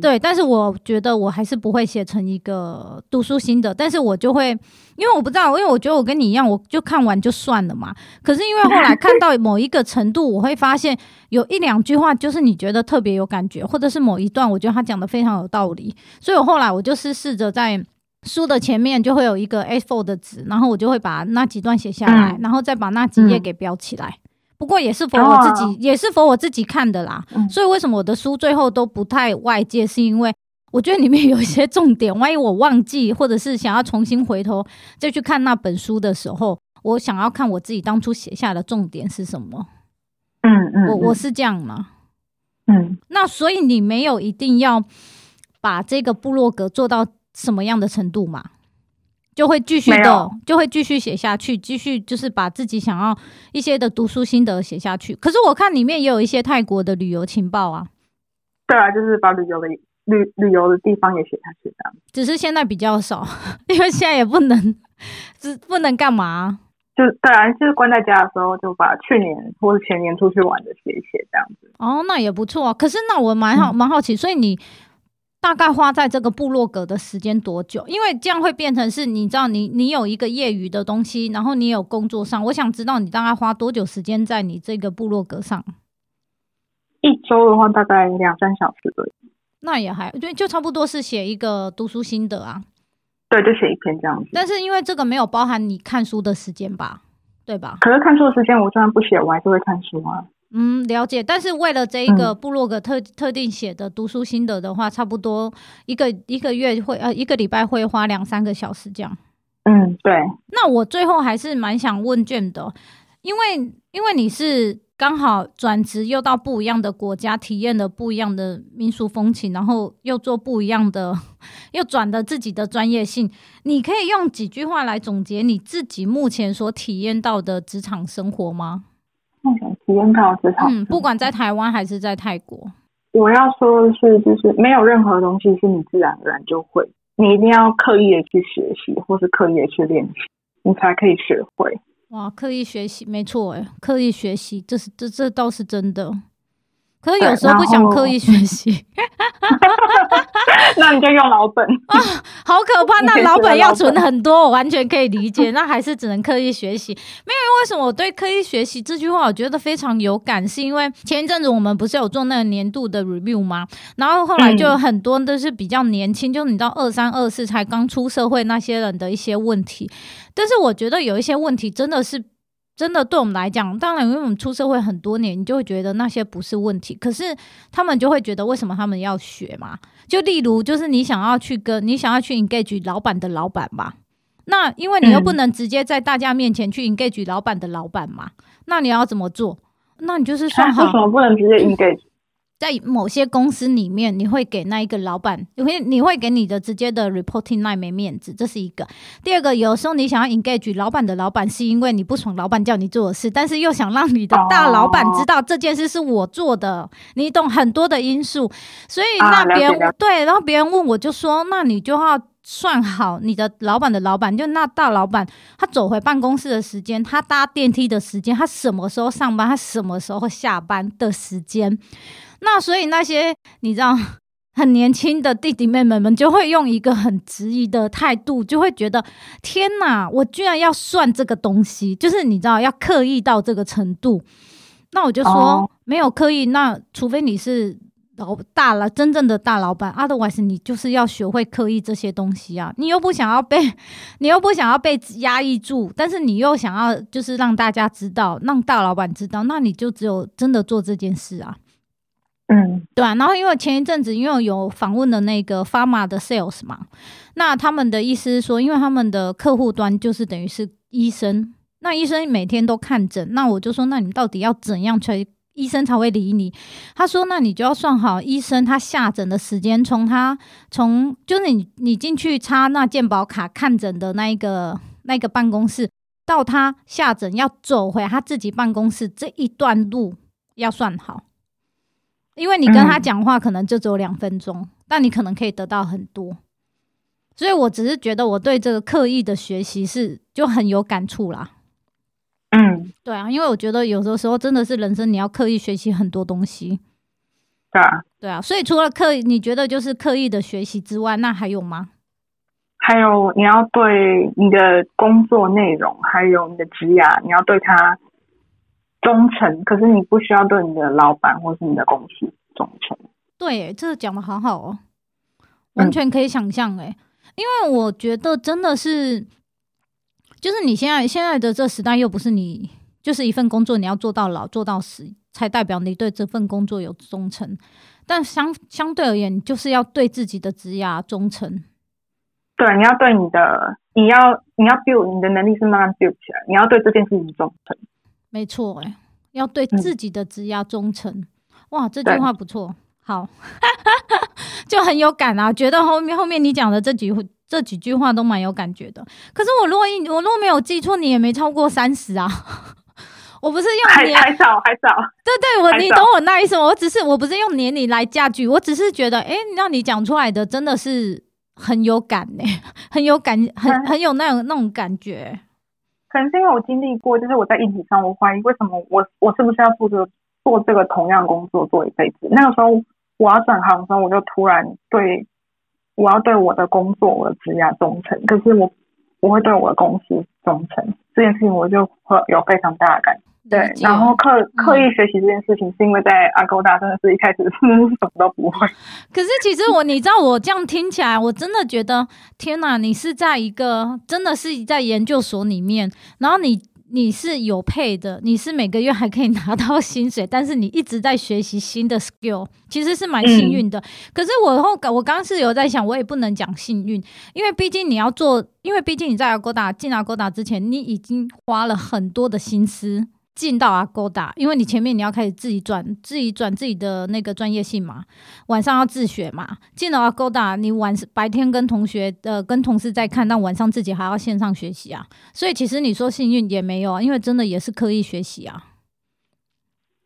对，但是我觉得我还是不会写成一个读书心得，但是我就会，因为我不知道，因为我觉得我跟你一样，我就看完就算了嘛。可是因为后来看到 某一个程度，我会发现有一两句话就是你觉得特别有感觉，或者是某一段我觉得他讲的非常有道理，所以我后来我就是试着在书的前面就会有一个 A4 的纸，然后我就会把那几段写下来，然后再把那几页给标起来。不过也是 for 我自己，哦、也是 for 我自己看的啦。嗯、所以为什么我的书最后都不太外界，是因为我觉得里面有一些重点，万一我忘记，或者是想要重新回头再去看那本书的时候，我想要看我自己当初写下的重点是什么。嗯嗯，我我是这样吗？嗯，那所以你没有一定要把这个部落格做到什么样的程度嘛？就会继续的，就会继续写下去，继续就是把自己想要一些的读书心得写下去。可是我看里面也有一些泰国的旅游情报啊。对啊，就是把旅游的旅旅游的地方也写下去这样。只是现在比较少，因为现在也不能，是不能干嘛？就当然就是关在家的时候，就把去年或者前年出去玩的写一写这样子。哦，那也不错啊。可是那我蛮好蛮、嗯、好奇，所以你。大概花在这个部落格的时间多久？因为这样会变成是你知道你，你你有一个业余的东西，然后你有工作上。我想知道你大概花多久时间在你这个部落格上？一周的话，大概两三小时左右。那也还对，就差不多是写一个读书心得啊。对，就写一篇这样子。但是因为这个没有包含你看书的时间吧？对吧？可是看书的时间，我虽然不写，我还是会看书啊。嗯，了解。但是为了这一个部落格特、嗯、特定写的读书心得的话，差不多一个一个月会呃一个礼拜会花两三个小时这样。嗯，对。那我最后还是蛮想问卷的，因为因为你是刚好转职又到不一样的国家，体验了不一样的民俗风情，然后又做不一样的，又转了自己的专业性。你可以用几句话来总结你自己目前所体验到的职场生活吗？梦想体验到职场，嗯，不管在台湾还是在泰国，我要说的是，就是没有任何东西是你自然而然就会，你一定要刻意的去学习，或是刻意的去练习，你才可以学会。哇，刻意学习，没错，哎，刻意学习，这是这这倒是真的。可是有时候不想刻意学习，那你就用老本啊，好可怕！那老本要存很多，我完全可以理解。那还是只能刻意学习。没有，为什么我对刻意学习这句话我觉得非常有感？是因为前一阵子我们不是有做那个年度的 review 吗？然后后来就有很多都是比较年轻，就你知道二三二四才刚出社会那些人的一些问题。但是我觉得有一些问题真的是。真的对我们来讲，当然，因为我们出社会很多年，你就会觉得那些不是问题。可是他们就会觉得，为什么他们要学嘛？就例如，就是你想要去跟你想要去 engage 老板的老板嘛？那因为你又不能直接在大家面前去 engage 老板的老板嘛？那你要怎么做？那你就是说好，为什么不能直接 engage？在某些公司里面，你会给那一个老板，你会你会给你的直接的 reporting line 没面子，这是一个。第二个，有时候你想要 engage 老板的老板，是因为你不爽老板叫你做的事，但是又想让你的大老板知道这件事是我做的，哦、你懂很多的因素，所以那别人、啊、对，然后别人问我就说，那你就要算好你的老板的老板，就那大老板他走回办公室的时间，他搭电梯的时间，他什么时候上班，他什么时候下班的时间。那所以那些你知道 很年轻的弟弟妹妹们就会用一个很质疑的态度，就会觉得天哪，我居然要算这个东西，就是你知道要刻意到这个程度。那我就说、哦、没有刻意，那除非你是老大了，真正的大老板，otherwise 你就是要学会刻意这些东西啊。你又不想要被，你又不想要被压抑住，但是你又想要就是让大家知道，让大老板知道，那你就只有真的做这件事啊。嗯，对啊，然后因为前一阵子因为有访问的那个 Pharma 的 Sales 嘛，那他们的意思是说，因为他们的客户端就是等于是医生，那医生每天都看诊，那我就说，那你到底要怎样才医生才会理你？他说，那你就要算好医生他下诊的时间，从他从就是你你进去插那健保卡看诊的那一个那个办公室，到他下诊要走回他自己办公室这一段路要算好。因为你跟他讲话可能就只有两分钟，嗯、但你可能可以得到很多，所以我只是觉得我对这个刻意的学习是就很有感触啦。嗯，对啊，因为我觉得有的时候真的是人生你要刻意学习很多东西。对啊，对啊，所以除了刻意，你觉得就是刻意的学习之外，那还有吗？还有你要对你的工作内容，还有你的职涯，你要对他忠诚。可是你不需要对你的老板或是你的公司忠诚。对，这个讲的好好哦，完全可以想象诶，嗯、因为我觉得真的是，就是你现在现在的这时代，又不是你就是一份工作，你要做到老做到死，才代表你对这份工作有忠诚。但相相对而言，你就是要对自己的职业忠诚。对，你要对你的，你要你要 build 你的能力是慢慢 build 起来，你要对这件事情忠诚。没错，哎，要对自己的职业忠诚。嗯、哇，这句话不错，对好，就很有感啊。觉得后面后面你讲的这几这几句话都蛮有感觉的。可是我如果一我如果没有记错，你也没超过三十啊。我不是用年，还早还早，对对，我你懂我那意思吗？我只是我不是用年龄来加剧，我只是觉得，哎，让你讲出来的真的是很有感呢，很有感，很很有那种那种感觉。可能是因为我经历过，就是我在硬体上，我怀疑为什么我我是不是要负责做这个同样工作做一辈子？那个时候我要转行的时候，我就突然对我要对我的工作我的职业忠诚，可是我我会对我的公司忠诚，这件事情我就会有非常大的感觉。对，然后刻刻意学习这件事情，是因为在 Agoda 真的是一开始是什么都不会。可是其实我，你知道我这样听起来，我真的觉得天哪！你是在一个真的是在研究所里面，然后你你是有配的，你是每个月还可以拿到薪水，但是你一直在学习新的 skill，其实是蛮幸运的。嗯、可是我后我刚刚是有在想，我也不能讲幸运，因为毕竟你要做，因为毕竟你在 Agoda 进 Agoda 之前，你已经花了很多的心思。进到 Agoda，因为你前面你要开始自己转自己转自己的那个专业性嘛，晚上要自学嘛。进了 Agoda，你晚白天跟同学呃跟同事在看，但晚上自己还要线上学习啊。所以其实你说幸运也没有啊，因为真的也是刻意学习啊。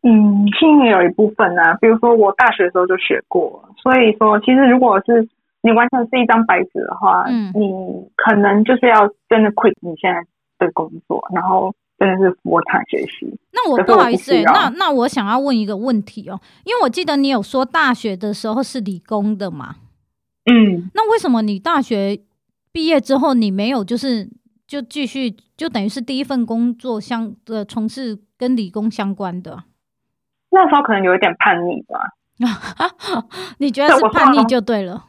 嗯，幸运有一部分啊，比如说我大学的时候就学过，所以说其实如果是你完全是一张白纸的话，嗯，你可能就是要真的 quit 你现在的工作，然后。真的是服他学习。那我不好意思、欸，那那我想要问一个问题哦、喔，因为我记得你有说大学的时候是理工的嘛？嗯，那为什么你大学毕业之后你没有就是就继续就等于是第一份工作相的从事跟理工相关的？那时候可能有一点叛逆吧。你觉得是叛逆就对了。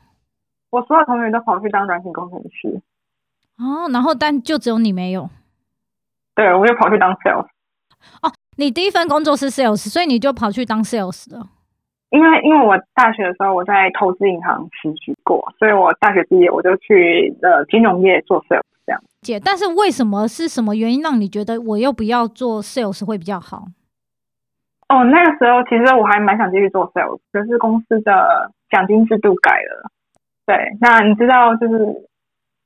我所有同学都跑去当软体工程师。哦，然后但就只有你没有。对，我就跑去当 sales。哦，你第一份工作是 sales，所以你就跑去当 sales 了。因为因为我大学的时候我在投资银行实习过，所以我大学毕业我就去呃金融业做 sales 这样。姐，但是为什么是什么原因让你觉得我又不要做 sales 会比较好？哦，那个时候其实我还蛮想继续做 sales，可是公司的奖金制度改了。对，那你知道就是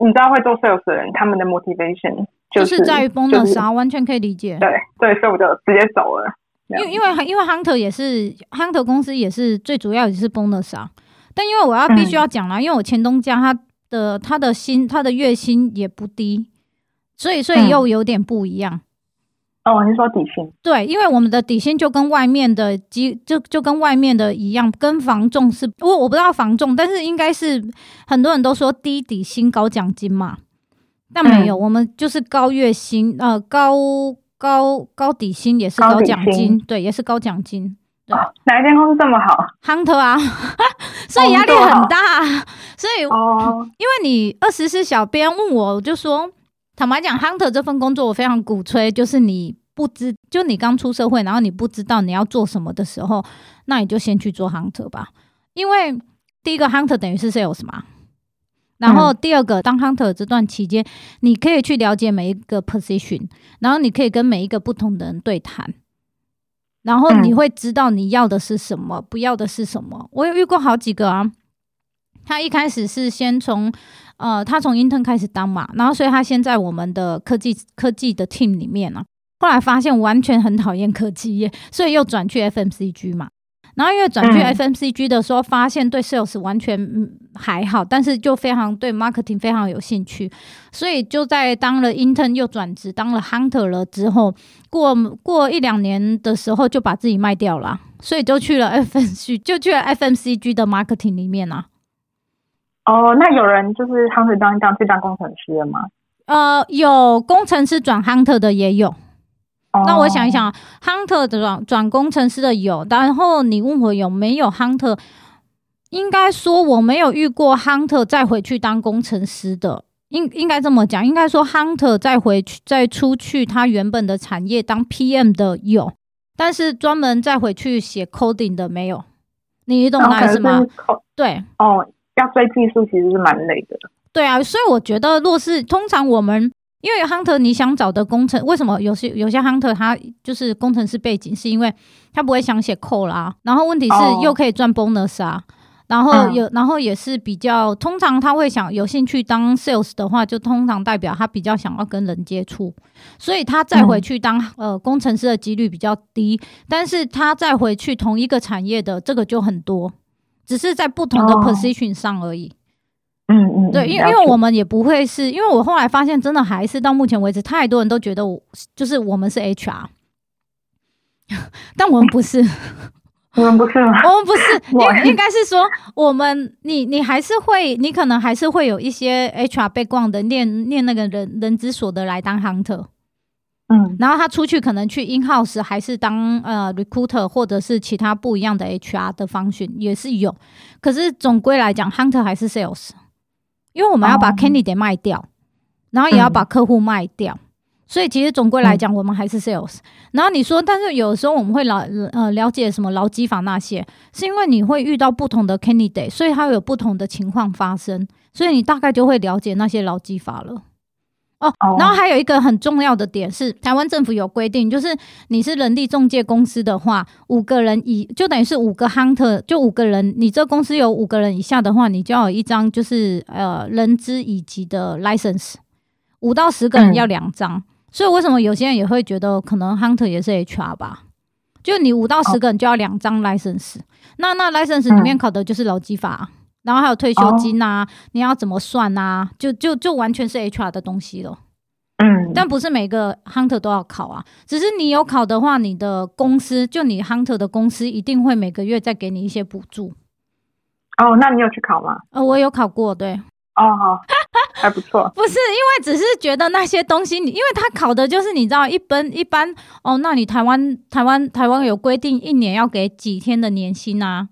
你知道会做 sales 的人他们的 motivation。就是在于 bonus 啊，完全可以理解。对对，所以我就直接走了。因因为因为 Hunter 也是 Hunter 公司也是最主要也是 bonus 啊。但因为我要必须要讲啦，因为我前东家他的他的薪他的月薪也不低，所以所以又有点不一样。哦，你说底薪？对，因为我们的底薪就跟外面的基就就跟外面的一样，跟房仲是我我不知道房仲，但是应该是很多人都说低底薪高奖金嘛。但没有，嗯、我们就是高月薪，呃，高高高底薪也是高奖金，对，也是高奖金。对，哦、哪一间公司这么好？Hunter 啊，所以压力很大。哦、所以，哦、因为你二十四小编问我，我就说，坦白讲，Hunter 这份工作我非常鼓吹，就是你不知，就你刚出社会，然后你不知道你要做什么的时候，那你就先去做 Hunter 吧，因为第一个 Hunter 等于是 Sales 嘛。然后第二个，当 hunter 这段期间，你可以去了解每一个 position，然后你可以跟每一个不同的人对谈，然后你会知道你要的是什么，不要的是什么。我有遇过好几个啊，他一开始是先从呃，他从 intern 开始当嘛，然后所以他先在我们的科技科技的 team 里面啊，后来发现完全很讨厌科技业，所以又转去 FMCG 嘛。然后因为转去 FMCG 的时候，发现对 sales 完全还好，但是就非常对 marketing 非常有兴趣，所以就在当了 intern 又转职当了 hunter 了之后，过过一两年的时候就把自己卖掉了，所以就去了 FMCG，就去了 FMCG 的 marketing 里面啊。哦，那有人就是 hunter 当一当去当工程师了吗？呃，有工程师转 hunter 的也有。那我想一想，hunter 的转转工程师的有，然后你问我有没有 hunter，应该说我没有遇过 hunter 再回去当工程师的，应应该这么讲，应该说 hunter 再回去再出去他原本的产业当 PM 的有，但是专门再回去写 coding 的没有，你懂那意思吗？对，哦，要追技术其实是蛮累的。对啊，所以我觉得若是通常我们。因为 hunter 你想找的工程，为什么有些有些 hunter 他就是工程师背景，是因为他不会想写 code 啦。然后问题是又可以赚 bonus 啊，然后有然后也是比较通常他会想有兴趣当 sales 的话，就通常代表他比较想要跟人接触，所以他再回去当呃工程师的几率比较低。但是他再回去同一个产业的这个就很多，只是在不同的 position 上而已。嗯嗯，对，因为因为我们也不会是，因为我后来发现，真的还是到目前为止，太多人都觉得我就是我们是 HR，但我们不是，我们不是吗？我们不是，应应该是说，我们你你还是会，你可能还是会有一些 HR background 的念念那个人人之所得来当 hunter，嗯，然后他出去可能去 in house 还是当呃 recruiter 或者是其他不一样的 HR 的 function 也是有，可是总归来讲，hunter 还是 sales。因为我们要把 candidate 卖掉，哦、然后也要把客户卖掉，嗯、所以其实总归来讲，我们还是 sales。嗯、然后你说，但是有时候我们会了呃了解什么劳基法那些，是因为你会遇到不同的 candidate，所以它会有不同的情况发生，所以你大概就会了解那些劳基法了。哦，然后还有一个很重要的点是，台湾政府有规定，就是你是人力中介公司的话，五个人以就等于是五个 hunter，就五个人，你这公司有五个人以下的话，你就要有一张就是呃人资以及的 license，五到十个人要两张。嗯、所以为什么有些人也会觉得可能 hunter 也是 HR 吧？就你五到十个人就要两张 license，、哦、那那 license 里面考的就是劳基法。嗯然后还有退休金啊，哦、你要怎么算啊？就就就完全是 HR 的东西了。嗯，但不是每个 hunter 都要考啊。只是你有考的话，你的公司就你 hunter 的公司一定会每个月再给你一些补助。哦，那你有去考吗？呃，我有考过，对。哦，好，还不错。不是，因为只是觉得那些东西，你因为他考的就是你知道一般一般哦，那你台湾台湾台湾有规定一年要给几天的年薪啊？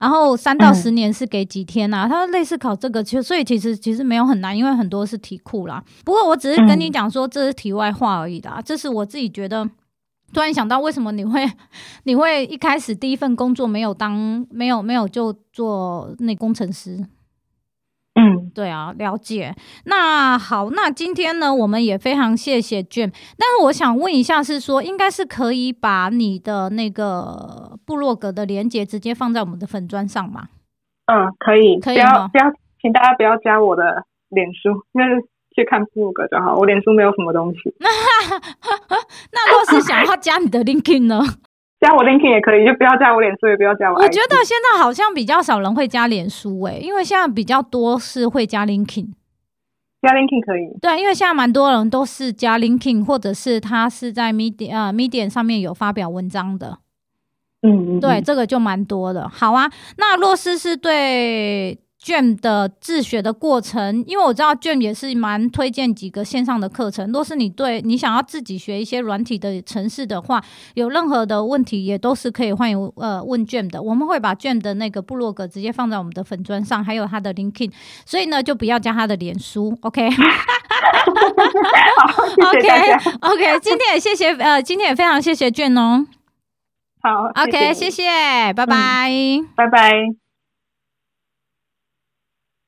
然后三到十年是给几天啊？他类似考这个，其实所以其实其实没有很难，因为很多是题库啦。不过我只是跟你讲说，这是题外话而已啦。这是我自己觉得，突然想到为什么你会 你会一开始第一份工作没有当没有没有就做那工程师。嗯，对啊，了解。那好，那今天呢，我们也非常谢谢 Jim。但是我想问一下，是说应该是可以把你的那个部落格的连接直接放在我们的粉砖上吗？嗯，可以，可以吗？不要，不要，请大家不要加我的脸书，那去看部落格就好。我脸书没有什么东西。那若是想要加你的 LinkedIn 呢？加我 LinkedIn 也可以，就不要加我脸书，也不要加我。我觉得现在好像比较少人会加脸书诶、欸，因为现在比较多是会加 LinkedIn。加 LinkedIn 可以。对，因为现在蛮多人都是加 LinkedIn，或者是他是在 Medium 啊 Medium 上面有发表文章的。嗯，嗯，嗯，对，这个就蛮多的。好啊，那洛斯是对。Jim 的自学的过程，因为我知道 Jim 也是蛮推荐几个线上的课程。若是你对你想要自己学一些软体的城市的话，有任何的问题也都是可以欢迎呃问 Jim 的。我们会把 Jim 的那个部落格直接放在我们的粉砖上，还有他的 LinkedIn，所以呢就不要加他的脸书。OK，OK，OK，、今天也谢谢呃，今天也非常谢谢 Jim 哦。好，OK，谢谢，谢谢拜拜，拜拜。